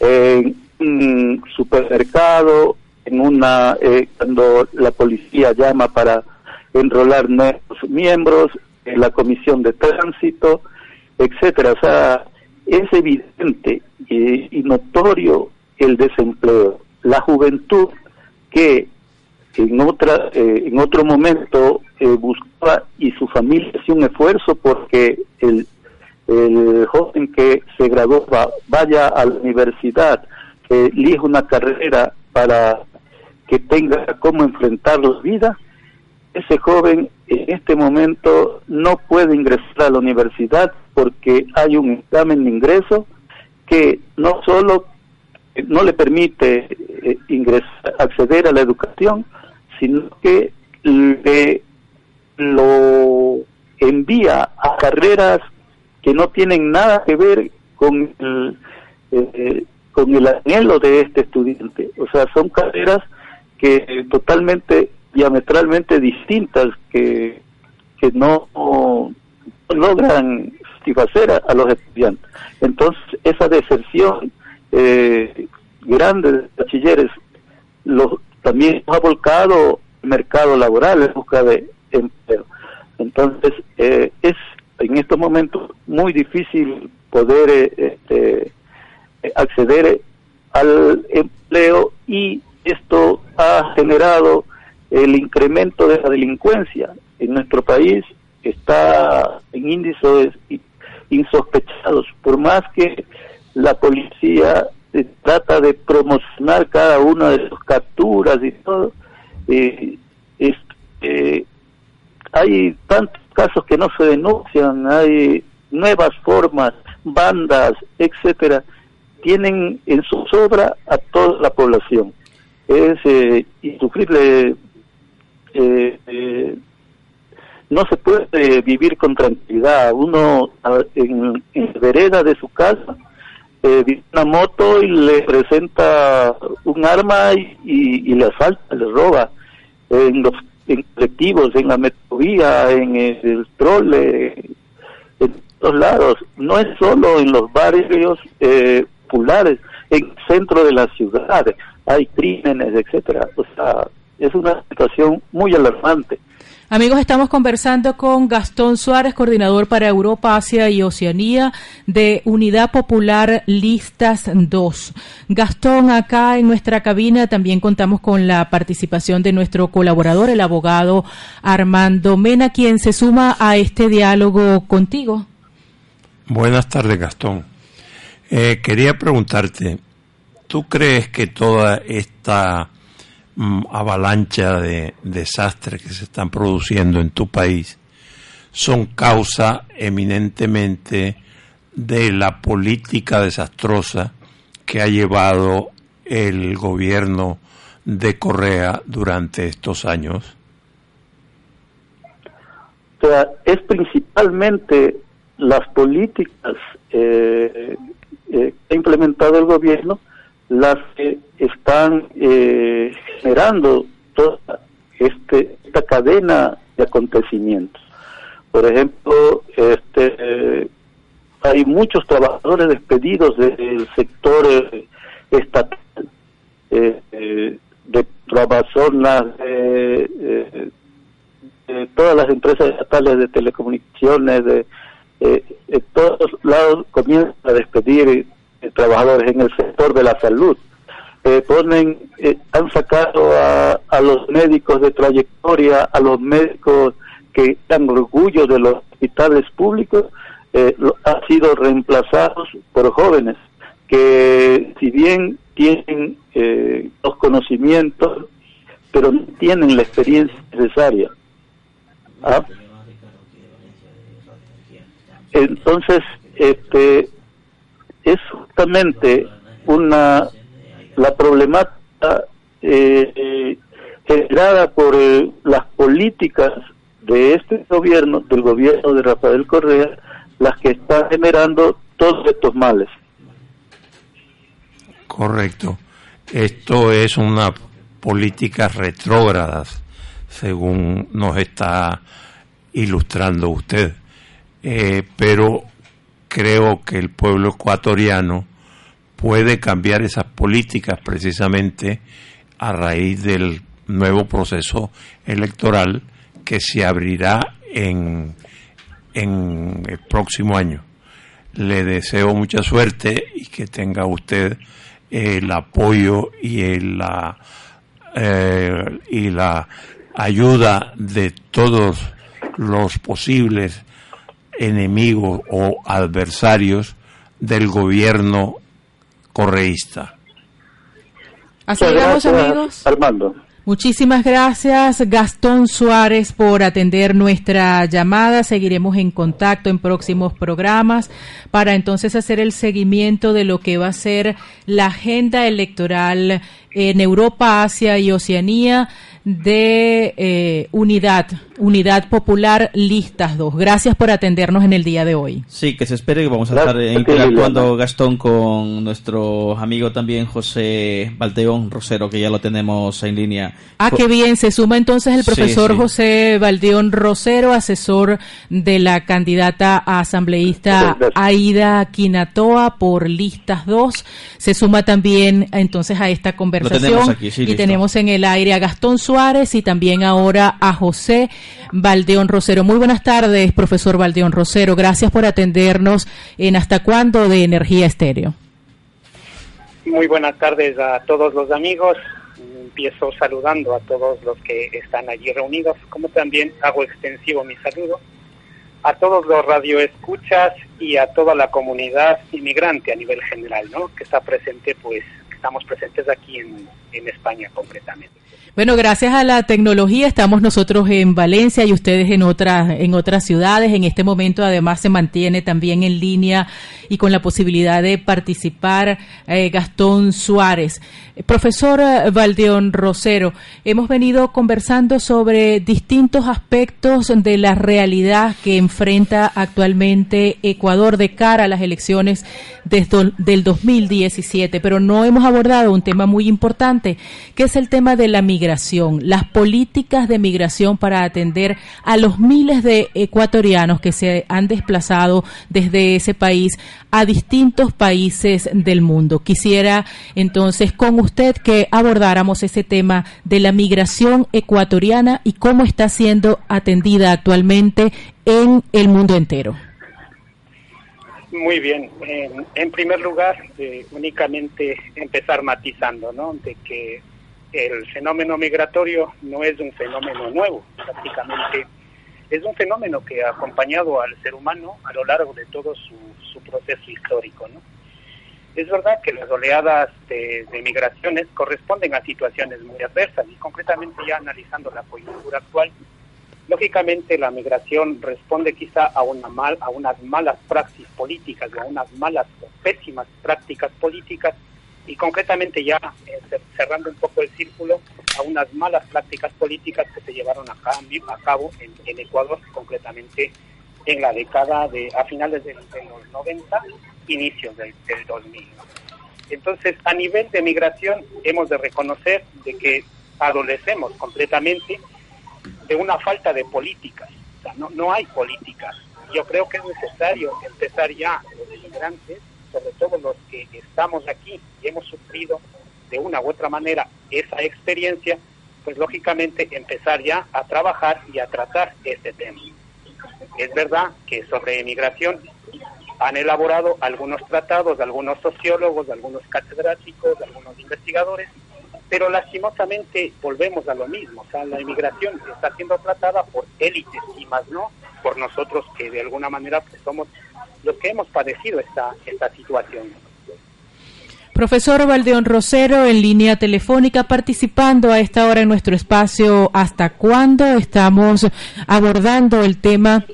en un supermercado, en una eh, cuando la policía llama para enrolar nuevos miembros, en la comisión de tránsito, etcétera. O sea, es evidente y, notorio el desempleo. La juventud que en otra eh, en otro momento eh, buscaba y su familia hacía un esfuerzo porque el, el joven que se gradúa vaya a la universidad, que elija una carrera para que tenga cómo enfrentar la vida, ese joven en este momento no puede ingresar a la universidad porque hay un examen de ingreso que no solo no le permite eh, ingresar, acceder a la educación, sino que le lo envía a carreras que no tienen nada que ver con el, eh, con el anhelo de este estudiante. O sea, son carreras que totalmente diametralmente distintas que, que no, logran satisfacer a, los estudiantes. Entonces, esa deserción eh, grande de bachilleres lo, también ha volcado el mercado laboral en busca de empleo. Entonces, eh, es en estos momentos muy difícil poder eh, este, acceder al empleo y esto ha generado el incremento de la delincuencia en nuestro país está en índices insospechados por más que la policía trata de promocionar cada una de sus capturas y todo eh, eh, hay tantos casos que no se denuncian hay nuevas formas bandas etcétera tienen en su sobra a toda la población es eh, insufrible. Eh, eh, no se puede vivir con tranquilidad. Uno en, en vereda de su casa eh, una moto y le presenta un arma y, y, le asalta, le roba. En los colectivos, en la metrovía, en el trole, en todos lados. No es solo en los barrios eh, populares, en el centro de las ciudades hay crímenes, etcétera. O sea, es una situación muy alarmante. Amigos, estamos conversando con Gastón Suárez, coordinador para Europa, Asia y Oceanía de Unidad Popular Listas 2. Gastón, acá en nuestra cabina también contamos con la participación de nuestro colaborador, el abogado Armando Mena, quien se suma a este diálogo contigo. Buenas tardes, Gastón. Eh, quería preguntarte, ¿Tú crees que toda esta avalancha de desastres que se están produciendo en tu país son causa eminentemente de la política desastrosa que ha llevado el gobierno de Correa durante estos años? O sea, es principalmente las políticas eh, eh, que ha implementado el gobierno las que están eh, generando toda este, esta cadena de acontecimientos. Por ejemplo, este, hay muchos trabajadores despedidos del sector eh, estatal, eh, de Amazonas, de, de, todas las empresas estatales de telecomunicaciones, de, de todos lados comienzan a despedir trabajadores en el sector de la salud. ponen, han sacado a, a los médicos de trayectoria, a los médicos que dan orgullo de los hospitales públicos, eh, han sido reemplazados por jóvenes que si bien tienen eh, los conocimientos, pero no tienen la experiencia necesaria. ¿Ah? Entonces, este es justamente una la problemática eh, eh generada por las políticas de este gobierno, del gobierno de Rafael Correa, las que están generando todos estos males. Correcto. Esto es una política retrógrada, según nos está ilustrando usted. Eh, pero creo que el pueblo ecuatoriano puede cambiar esas políticas precisamente a raíz del nuevo proceso electoral que se abrirá en, en el próximo año. Le deseo mucha suerte y que tenga usted el apoyo y la, eh, y la ayuda de todos los posibles enemigos o adversarios del gobierno correísta. Así amigos. Armando. Muchísimas gracias, Gastón Suárez, por atender nuestra llamada. Seguiremos en contacto en próximos programas para entonces hacer el seguimiento de lo que va a ser la agenda electoral en Europa, Asia y Oceanía de eh, Unidad, Unidad Popular Listas 2. Gracias por atendernos en el día de hoy. Sí, que se espere que vamos a estar interactuando Gastón con nuestro amigo también José Valdeón Rosero, que ya lo tenemos en línea. Ah, qué bien, se suma entonces el profesor José Valdeón Rosero, asesor de la candidata a asambleísta Aida Quinatoa por Listas 2. Se suma también entonces a esta conversación y tenemos en el aire a Gastón Suárez y también ahora a José Valdeón Rosero. Muy buenas tardes, profesor Valdeón Rosero. Gracias por atendernos en Hasta cuándo de Energía Estéreo. Muy buenas tardes a todos los amigos. Empiezo saludando a todos los que están allí reunidos, como también hago extensivo mi saludo a todos los radioescuchas y a toda la comunidad inmigrante a nivel general, ¿no? Que está presente, pues, estamos presentes aquí en, en España concretamente. Bueno, gracias a la tecnología estamos nosotros en Valencia y ustedes en otras en otras ciudades. En este momento además se mantiene también en línea y con la posibilidad de participar eh, Gastón Suárez. Profesor eh, Valdeón Rosero, hemos venido conversando sobre distintos aspectos de la realidad que enfrenta actualmente Ecuador de cara a las elecciones desde del 2017, pero no hemos abordado un tema muy importante, que es el tema de la migración, las políticas de migración para atender a los miles de ecuatorianos que se han desplazado desde ese país a distintos países del mundo. Quisiera entonces con usted que abordáramos ese tema de la migración ecuatoriana y cómo está siendo atendida actualmente en el mundo entero. Muy bien. En, primer lugar, eh, únicamente empezar matizando, ¿no? De que el fenómeno migratorio no es un fenómeno nuevo, prácticamente es un fenómeno que ha acompañado al ser humano a lo largo de todo su, proceso histórico. ¿no? Es verdad que las oleadas de, migraciones corresponden a situaciones muy adversas y concretamente ya analizando la coyuntura actual, lógicamente la migración responde quizá a, una mal, a unas malas prácticas políticas o a unas malas o pésimas prácticas políticas y concretamente ya eh, cerrando un poco el círculo a unas malas prácticas políticas que se llevaron a, cabo en, Ecuador, concretamente en la década de a finales de, los 90, inicios del, 2000. Entonces, a nivel de migración, hemos de reconocer de que adolecemos completamente de una falta de políticas no, no hay políticas. Yo creo que es necesario empezar ya los inmigrantes, sobre todo los que estamos aquí y hemos sufrido de una u otra manera esa experiencia, pues lógicamente empezar ya a trabajar y a tratar este tema. Es verdad que sobre emigración han elaborado algunos tratados, algunos sociólogos, algunos catedráticos, algunos investigadores, pero lastimosamente volvemos a lo mismo, o sea, la inmigración está siendo tratada por élites y más no por nosotros que de alguna manera pues, somos los que hemos padecido esta, esta situación. Profesor Valdeón Rosero, en línea telefónica, participando a esta hora en nuestro espacio ¿Hasta cuándo? Estamos abordando el tema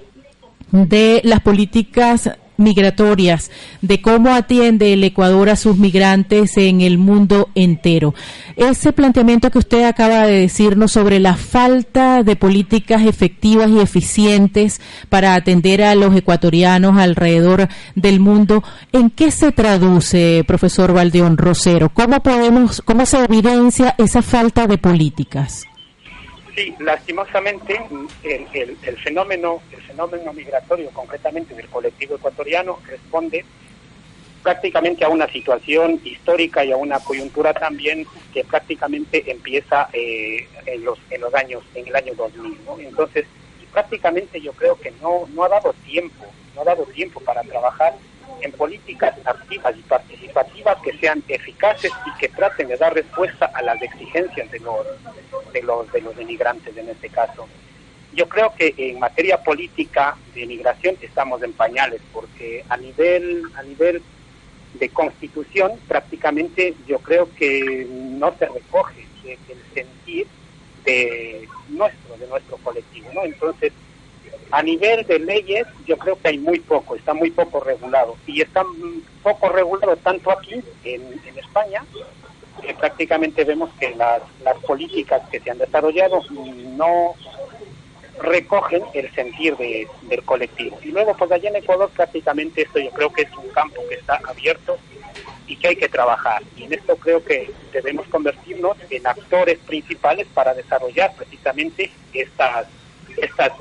de las políticas migratorias, de cómo atiende el Ecuador a sus migrantes en el mundo entero. Ese planteamiento que usted acaba de decirnos sobre la falta de políticas efectivas y eficientes para atender a los ecuatorianos alrededor del mundo, ¿en qué se traduce, profesor Valdeón Rosero? ¿Cómo podemos, cómo se evidencia esa falta de políticas? Sí, lastimosamente el, el, fenómeno el fenómeno migratorio, concretamente del colectivo ecuatoriano, responde prácticamente a una situación histórica y a una coyuntura también que prácticamente empieza eh, en los en los años en el año 2000 entonces prácticamente yo creo que no no ha dado tiempo no ha dado tiempo para trabajar en políticas activas y participativas que sean eficaces y que traten de dar respuesta a las exigencias de los de los de los inmigrantes en este caso. Yo creo que en materia política de inmigración estamos en pañales porque a nivel a nivel de constitución prácticamente yo creo que no se recoge el sentir de nuestro de nuestro colectivo, ¿no? Entonces a nivel de leyes, yo creo que hay muy poco, está muy poco regulado. Y está poco regulado tanto aquí, en, España, que prácticamente vemos que las, las políticas que se han desarrollado no recogen el sentir de, del colectivo. Y luego, pues allá en Ecuador prácticamente esto yo creo que es un campo que está abierto y que hay que trabajar. Y en esto creo que debemos convertirnos en actores principales para desarrollar precisamente estas, estas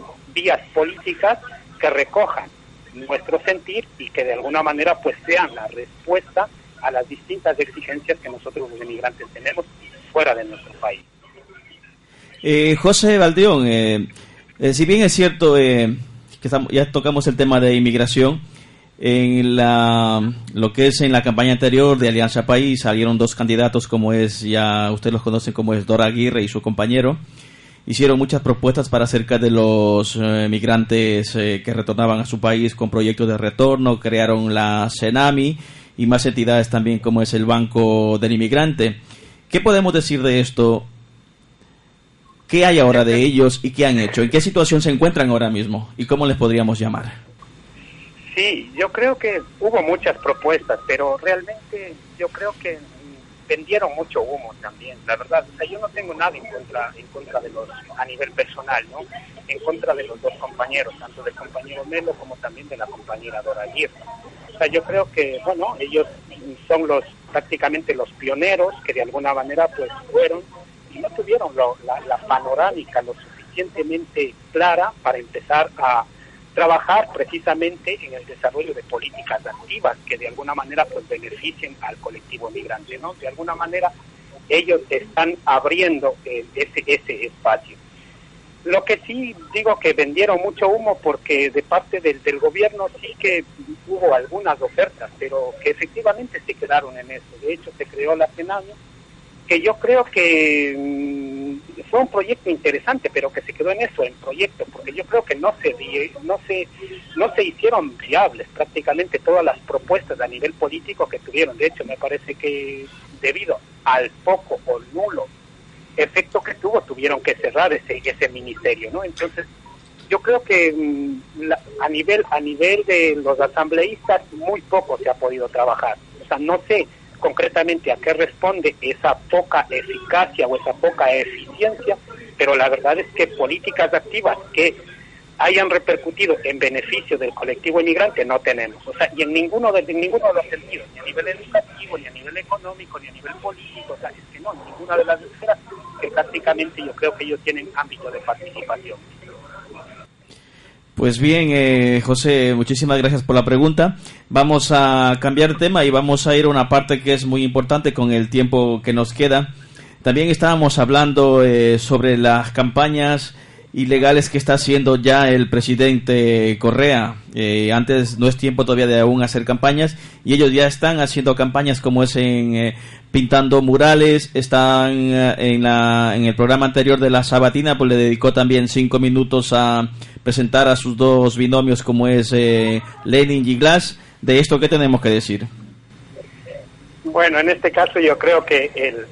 políticas que recojan nuestro sentir y que de alguna manera pues sean la respuesta a las distintas exigencias que nosotros los inmigrantes tenemos fuera de nuestro país. Eh, José Valdeón, eh, eh, si bien es cierto que ya tocamos el tema de inmigración, en la, lo que es en la campaña anterior de Alianza País salieron dos candidatos como es, ya ustedes los conocen como es Dora Aguirre y su compañero, hicieron muchas propuestas para acerca de los eh, migrantes eh, que retornaban a su país con proyectos de retorno, crearon la CENAMI y más entidades también como es el Banco del Inmigrante. ¿Qué podemos decir de esto? ¿Qué hay ahora de ellos y qué han hecho? ¿En qué situación se encuentran ahora mismo? ¿Y cómo les podríamos llamar? Sí, yo creo que hubo muchas propuestas, pero realmente yo creo que vendieron mucho humo también, la verdad. O sea, yo no tengo nada en contra, en contra de los, a nivel personal, ¿no? En contra de los dos compañeros, tanto del compañero Melo como también de la compañera Dora Aguirre. O sea, yo creo que, bueno, ellos son los, prácticamente los pioneros que de alguna manera pues fueron y no tuvieron la, la panorámica lo suficientemente clara para empezar a trabajar precisamente en el desarrollo de políticas activas que de alguna manera pues beneficien al colectivo migrante, ¿no? De alguna manera ellos están abriendo ese, ese espacio. Lo que sí digo que vendieron mucho humo porque de parte del, del gobierno sí que hubo algunas ofertas, pero que efectivamente se quedaron en eso. De hecho, se creó la Senado, que yo creo que mm, fue un proyecto interesante, pero que se quedó en eso, en proyecto, porque yo creo que no se no se no se hicieron viables prácticamente todas las propuestas a nivel político que tuvieron. De hecho, me parece que debido al poco o nulo efecto que tuvo, tuvieron que cerrar ese ese ministerio, ¿no? Entonces, yo creo que mm, a nivel a nivel de los asambleístas muy poco se ha podido trabajar. O sea, no sé concretamente a qué responde esa poca eficacia o esa poca eficiencia, pero la verdad es que políticas activas que hayan repercutido en beneficio del colectivo inmigrante no tenemos. O sea, y en ninguno de, ninguno de los sentidos, ni a nivel educativo, ni a nivel económico, ni a nivel político, o sea, es que no, en ninguna de las esferas que prácticamente yo creo que ellos tienen ámbito de participación. Pues bien, eh, José, muchísimas gracias por la pregunta. Vamos a cambiar tema y vamos a ir a una parte que es muy importante con el tiempo que nos queda. También estábamos hablando eh, sobre las campañas ilegales que está haciendo ya el presidente Correa. Eh, antes no es tiempo todavía de aún hacer campañas y ellos ya están haciendo campañas como es en eh, pintando murales, están en, la, en el programa anterior de la Sabatina, pues le dedicó también cinco minutos a presentar a sus dos binomios como es Lenin y Glass. De esto, ¿qué tenemos que decir? Bueno, en este caso yo creo que el,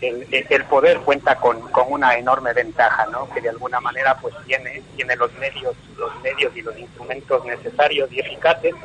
el, poder cuenta con, con, una enorme ventaja, ¿no? Que de alguna manera pues tiene, tiene los medios, los medios y los instrumentos necesarios y eficaces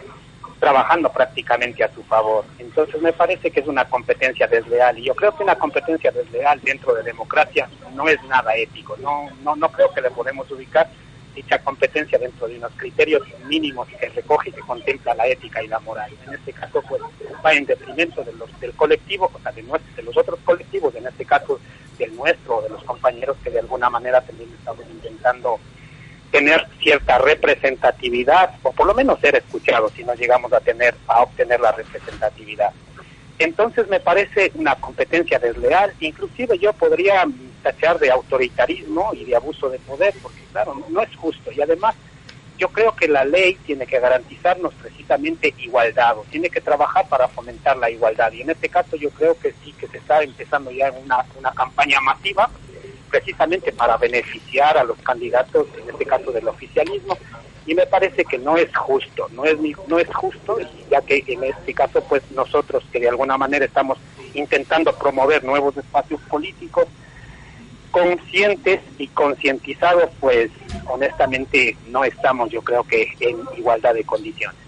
trabajando prácticamente a su favor. Entonces me parece que es una competencia desleal y yo creo que una competencia desleal dentro de democracia no es nada ético. No, no, no creo que le podemos ubicar dicha competencia dentro de unos criterios mínimos que recoge y que contempla la ética y la moral. En este caso, pues, va en detrimento de los, del colectivo, o sea, de, de los otros colectivos, en este caso del nuestro, o de los compañeros que de alguna manera también estamos intentando tener cierta representatividad, por lo menos ser escuchados si no llegamos a tener, a obtener la representatividad. Entonces me parece una competencia desleal, inclusive yo podría tachar de autoritarismo y de abuso de poder, porque claro, no, es justo. Y además yo creo que la ley tiene que garantizarnos precisamente igualdad, o tiene que trabajar para fomentar la igualdad. Y en este caso yo creo que sí que se está empezando ya una, una campaña masiva precisamente para beneficiar a los candidatos, en este caso del oficialismo, y me parece que no es justo, no es no es justo, ya que en este caso pues nosotros que de alguna manera estamos intentando promover nuevos espacios políticos conscientes y concientizados, pues honestamente no estamos yo creo que en igualdad de condiciones.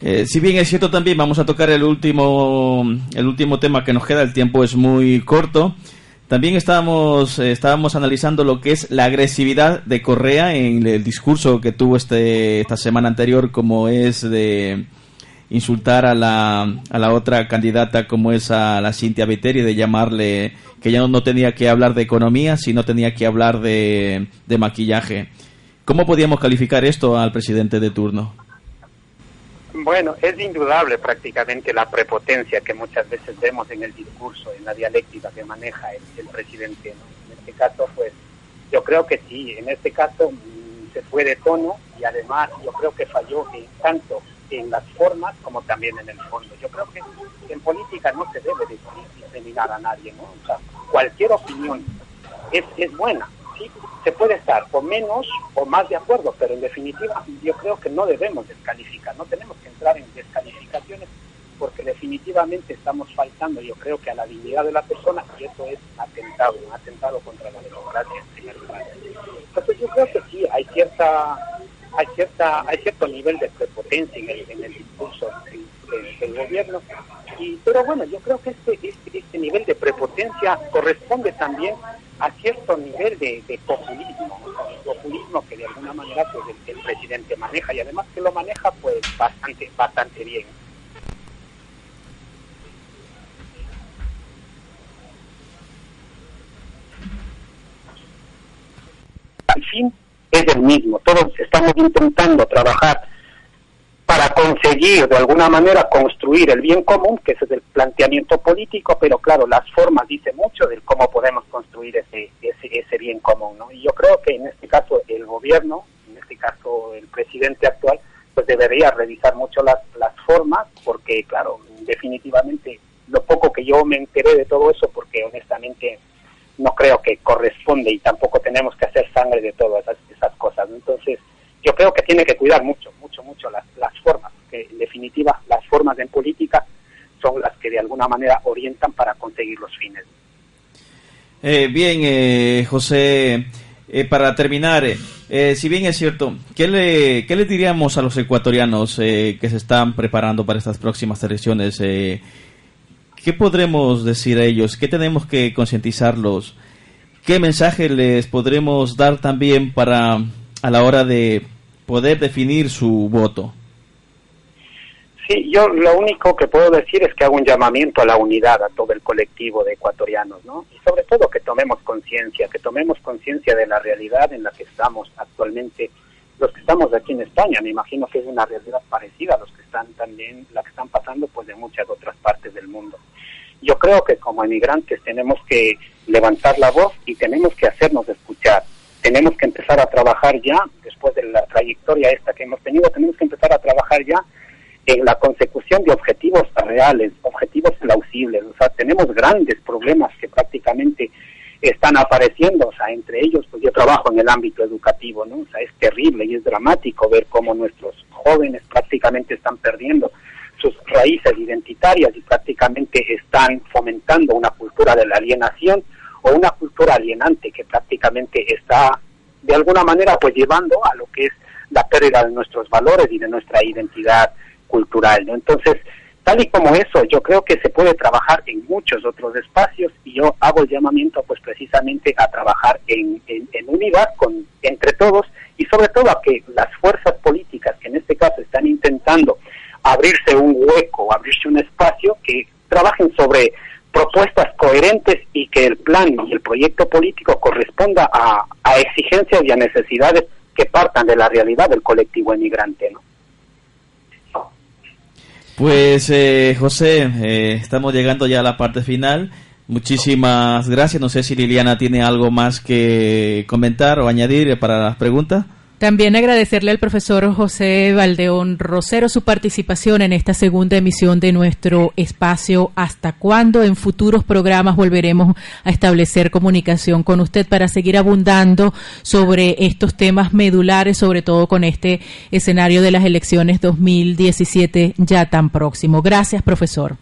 Eh, si bien es cierto también vamos a tocar el último el último tema que nos queda, el tiempo es muy corto. También estábamos, eh, estábamos analizando lo que es la agresividad de Correa en el discurso que tuvo este, esta semana anterior, como es de insultar a la, a la otra candidata, como es a la Cintia Viteri, de llamarle que ya no, tenía que hablar de economía, sino tenía que hablar de, de maquillaje. ¿Cómo podíamos calificar esto al presidente de turno? Bueno, es indudable prácticamente la prepotencia que muchas veces vemos en el discurso, en la dialéctica que maneja el, presidente. En este caso, pues yo creo que sí, en este caso mm, se fue de tono y además yo creo que falló en, tanto en las formas como también en el fondo. Yo creo que en política no se debe discriminar a nadie, ¿no? O sea, cualquier opinión es, es buena. Se puede estar o menos o más de acuerdo, pero en definitiva yo creo que no debemos descalificar, no tenemos que entrar en descalificaciones porque definitivamente estamos faltando, yo creo que a la dignidad de la persona y eso es atentado, un atentado contra la democracia Entonces yo creo que sí, hay cierta, hay cierta, hay cierto nivel de prepotencia en el, en el discurso del, gobierno, y, pero bueno, yo creo que este, este, este nivel de prepotencia corresponde también a cierto nivel de, populismo, populismo que de alguna manera pues el, presidente maneja y además que lo maneja pues bastante bastante bien. Al fin es el mismo, todos estamos intentando trabajar para conseguir de alguna manera construir el bien común, que ese es el planteamiento político, pero claro, las formas dicen mucho de cómo podemos construir ese, ese, ese bien común. ¿no? Y yo creo que en este caso el gobierno, en este caso el presidente actual, pues debería revisar mucho las, las formas, porque claro, definitivamente lo poco que yo me enteré de todo eso, porque honestamente no creo que corresponde y tampoco tenemos que hacer sangre de todas esas, esas cosas. Entonces, yo creo que tiene que cuidar mucho, mucho, las, formas, que en definitiva las formas en política son las que de alguna manera orientan para conseguir los fines. Eh, bien, eh, José, eh, para terminar, si bien es cierto, ¿qué le, ¿qué le diríamos a los ecuatorianos que se están preparando para estas próximas elecciones? ¿Qué podremos decir a ellos? ¿Qué tenemos que concientizarlos? ¿Qué mensaje les podremos dar también para a la hora de poder definir su voto. Sí, yo lo único que puedo decir es que hago un llamamiento a la unidad a todo el colectivo de ecuatorianos, ¿no? Y sobre todo que tomemos conciencia, que tomemos conciencia de la realidad en la que estamos actualmente los que estamos aquí en España. Me imagino que es una realidad parecida a los que están también, la que están pasando pues de muchas otras partes del mundo. Yo creo que como emigrantes tenemos que levantar la voz y tenemos que hacernos escuchar. Tenemos que empezar a trabajar ya, después de la trayectoria esta que hemos tenido, tenemos que empezar a trabajar ya en la consecución de objetivos reales, objetivos plausibles. O sea, tenemos grandes problemas que prácticamente están apareciendo, o sea, entre ellos, pues yo trabajo en el ámbito educativo, ¿no? O sea, es terrible y es dramático ver cómo nuestros jóvenes prácticamente están perdiendo sus raíces identitarias y prácticamente están fomentando una cultura de la alienación o una cultura alienante que prácticamente está de alguna manera pues llevando a lo que es la pérdida de nuestros valores y de nuestra identidad cultural, ¿no? Entonces, tal y como eso, yo creo que se puede trabajar en muchos otros espacios y yo hago el llamamiento pues precisamente a trabajar en, unidad con entre todos y sobre todo a que las fuerzas políticas que en este caso están intentando abrirse un hueco, abrirse un espacio, que trabajen sobre propuestas coherentes y que el plan y el proyecto político corresponda a, a exigencias y a necesidades que partan de la realidad del colectivo emigrante, ¿no? Pues eh, José, eh, estamos llegando ya a la parte final. Muchísimas gracias. No sé si Liliana tiene algo más que comentar o añadir para las preguntas. También agradecerle al profesor José Valdeón Rosero su participación en esta segunda emisión de nuestro espacio. ¿Hasta cuándo? En futuros programas volveremos a establecer comunicación con usted para seguir abundando sobre estos temas medulares, sobre todo con este escenario de las elecciones 2017 ya tan próximo. Gracias, profesor.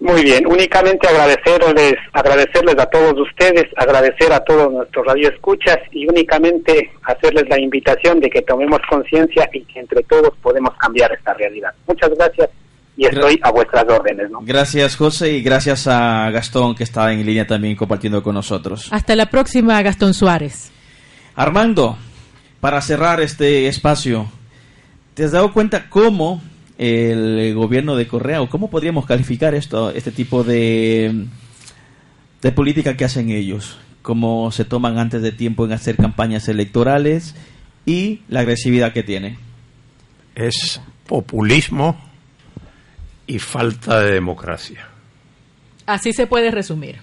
Muy bien, únicamente agradecerles, agradecerles a todos ustedes, agradecer a todos nuestros radioescuchas y únicamente hacerles la invitación de que tomemos conciencia y que entre todos podemos cambiar esta realidad. Muchas gracias y estoy a vuestras órdenes. Gracias José y gracias a Gastón que está en línea también compartiendo con nosotros. Hasta la próxima, Gastón Suárez. Armando, para cerrar este espacio, ¿te has dado cuenta cómo el gobierno de Correa o cómo podríamos calificar esto, este tipo de, de política que hacen ellos, cómo se toman antes de tiempo en hacer campañas electorales y la agresividad que tiene. Es populismo y falta de democracia. Así se puede resumir.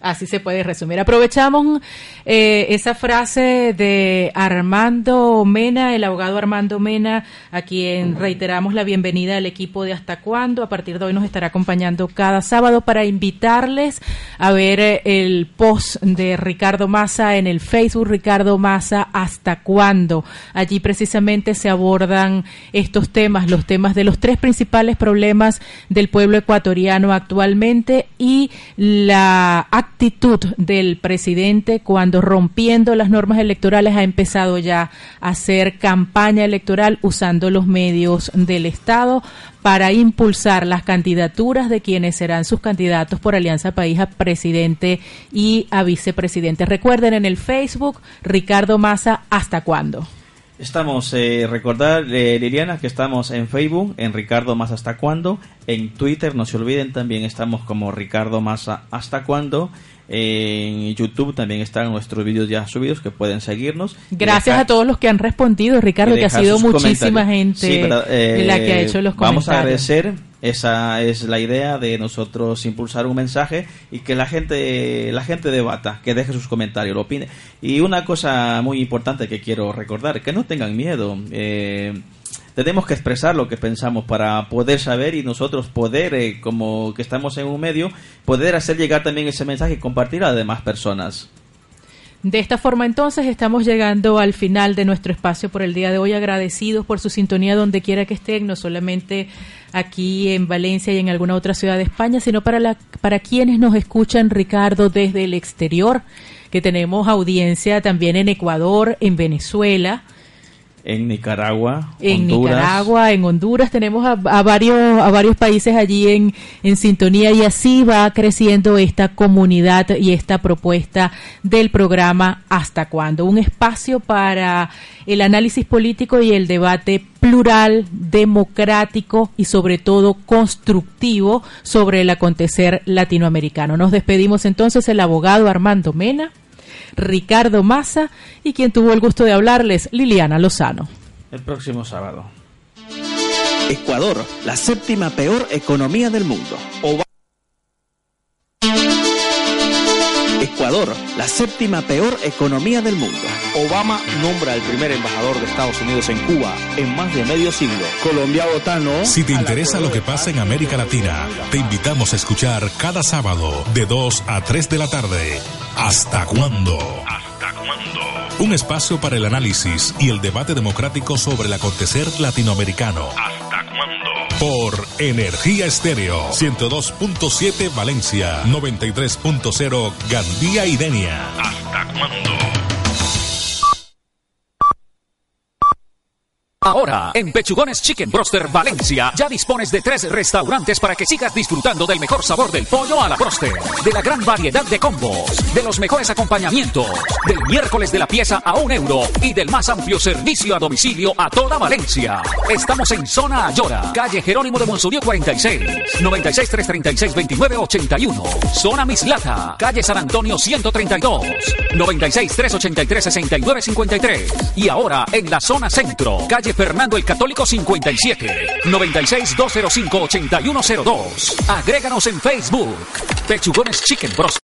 Así se puede resumir. Aprovechamos eh, esa frase de Armando Mena, el abogado Armando Mena, a quien reiteramos la bienvenida al equipo de Hasta Cuándo. A partir de hoy nos estará acompañando cada sábado para invitarles a ver eh, el post de Ricardo Massa en el Facebook Ricardo Massa Hasta Cuándo. Allí precisamente se abordan estos temas, los temas de los tres principales problemas del pueblo ecuatoriano actualmente y la actitud del presidente cuando rompiendo las normas electorales ha empezado ya a hacer campaña electoral usando los medios del Estado para impulsar las candidaturas de quienes serán sus candidatos por Alianza País a presidente y a vicepresidente. Recuerden en el Facebook, Ricardo Massa, ¿hasta cuándo? Estamos, eh, recordar, eh, Liliana, que estamos en Facebook, en Ricardo Más Hasta Cuándo, en Twitter, no se olviden, también estamos como Ricardo Más Hasta Cuándo, en YouTube también están nuestros vídeos ya subidos que pueden seguirnos. Gracias a todos los que han respondido, Ricardo, que ha sido muchísima gente la que ha hecho los comentarios. Vamos a agradecer esa es la idea de nosotros impulsar un mensaje y que la gente la gente debata, que deje sus comentarios, lo opine. Y una cosa muy importante que quiero recordar, que no tengan miedo. Eh, tenemos que expresar lo que pensamos para poder saber y nosotros poder, eh, como que estamos en un medio, poder hacer llegar también ese mensaje y compartir a demás personas. De esta forma entonces estamos llegando al final de nuestro espacio por el día de hoy, agradecidos por su sintonía donde quiera que estén, no solamente aquí en Valencia y en alguna otra ciudad de España, sino para, la, para quienes nos escuchan, Ricardo, desde el exterior, que tenemos audiencia también en Ecuador, en Venezuela, en Nicaragua, en Nicaragua, en Honduras tenemos a, varios a varios países allí en, en sintonía y así va creciendo esta comunidad y esta propuesta del programa Hasta cuándo, un espacio para el análisis político y el debate plural, democrático y sobre todo constructivo sobre el acontecer latinoamericano. Nos despedimos entonces el abogado Armando Mena. Ricardo Massa y quien tuvo el gusto de hablarles, Liliana Lozano. el próximo sábado. Ecuador, la séptima peor economía del mundo. Ecuador, la séptima peor economía del mundo. Obama nombra al primer embajador de Estados Unidos en Cuba en más de medio siglo. Colombia vota no. Si te interesa lo que pasa en América Latina, te invitamos a escuchar cada sábado de 2 a 3 de la tarde. ¿Hasta cuándo? ¿Hasta cuándo? Un espacio para el análisis y el debate democrático sobre el acontecer latinoamericano. ¿Hasta cuándo? Por Energía Estéreo 102.7 Valencia, 93.0 Gandía y Denia. ¿Hasta cuándo? Ahora, en Pechugones Chicken Broster Valencia, ya dispones de tres restaurantes para que sigas disfrutando del mejor sabor del pollo a la broster, de la gran variedad de combos, de los mejores acompañamientos, del miércoles de la pieza a un euro y del más amplio servicio a domicilio a toda Valencia. Estamos en Zona Ayora, calle Jerónimo de Monsurio 46, 96 336 2981. Zona Mislata, calle San Antonio 132, 96 383 6953. Y ahora en la zona centro, calle Fernando el Católico 57, 96 205 8102. Agréganos en Facebook. Pechugones Chicken Bros.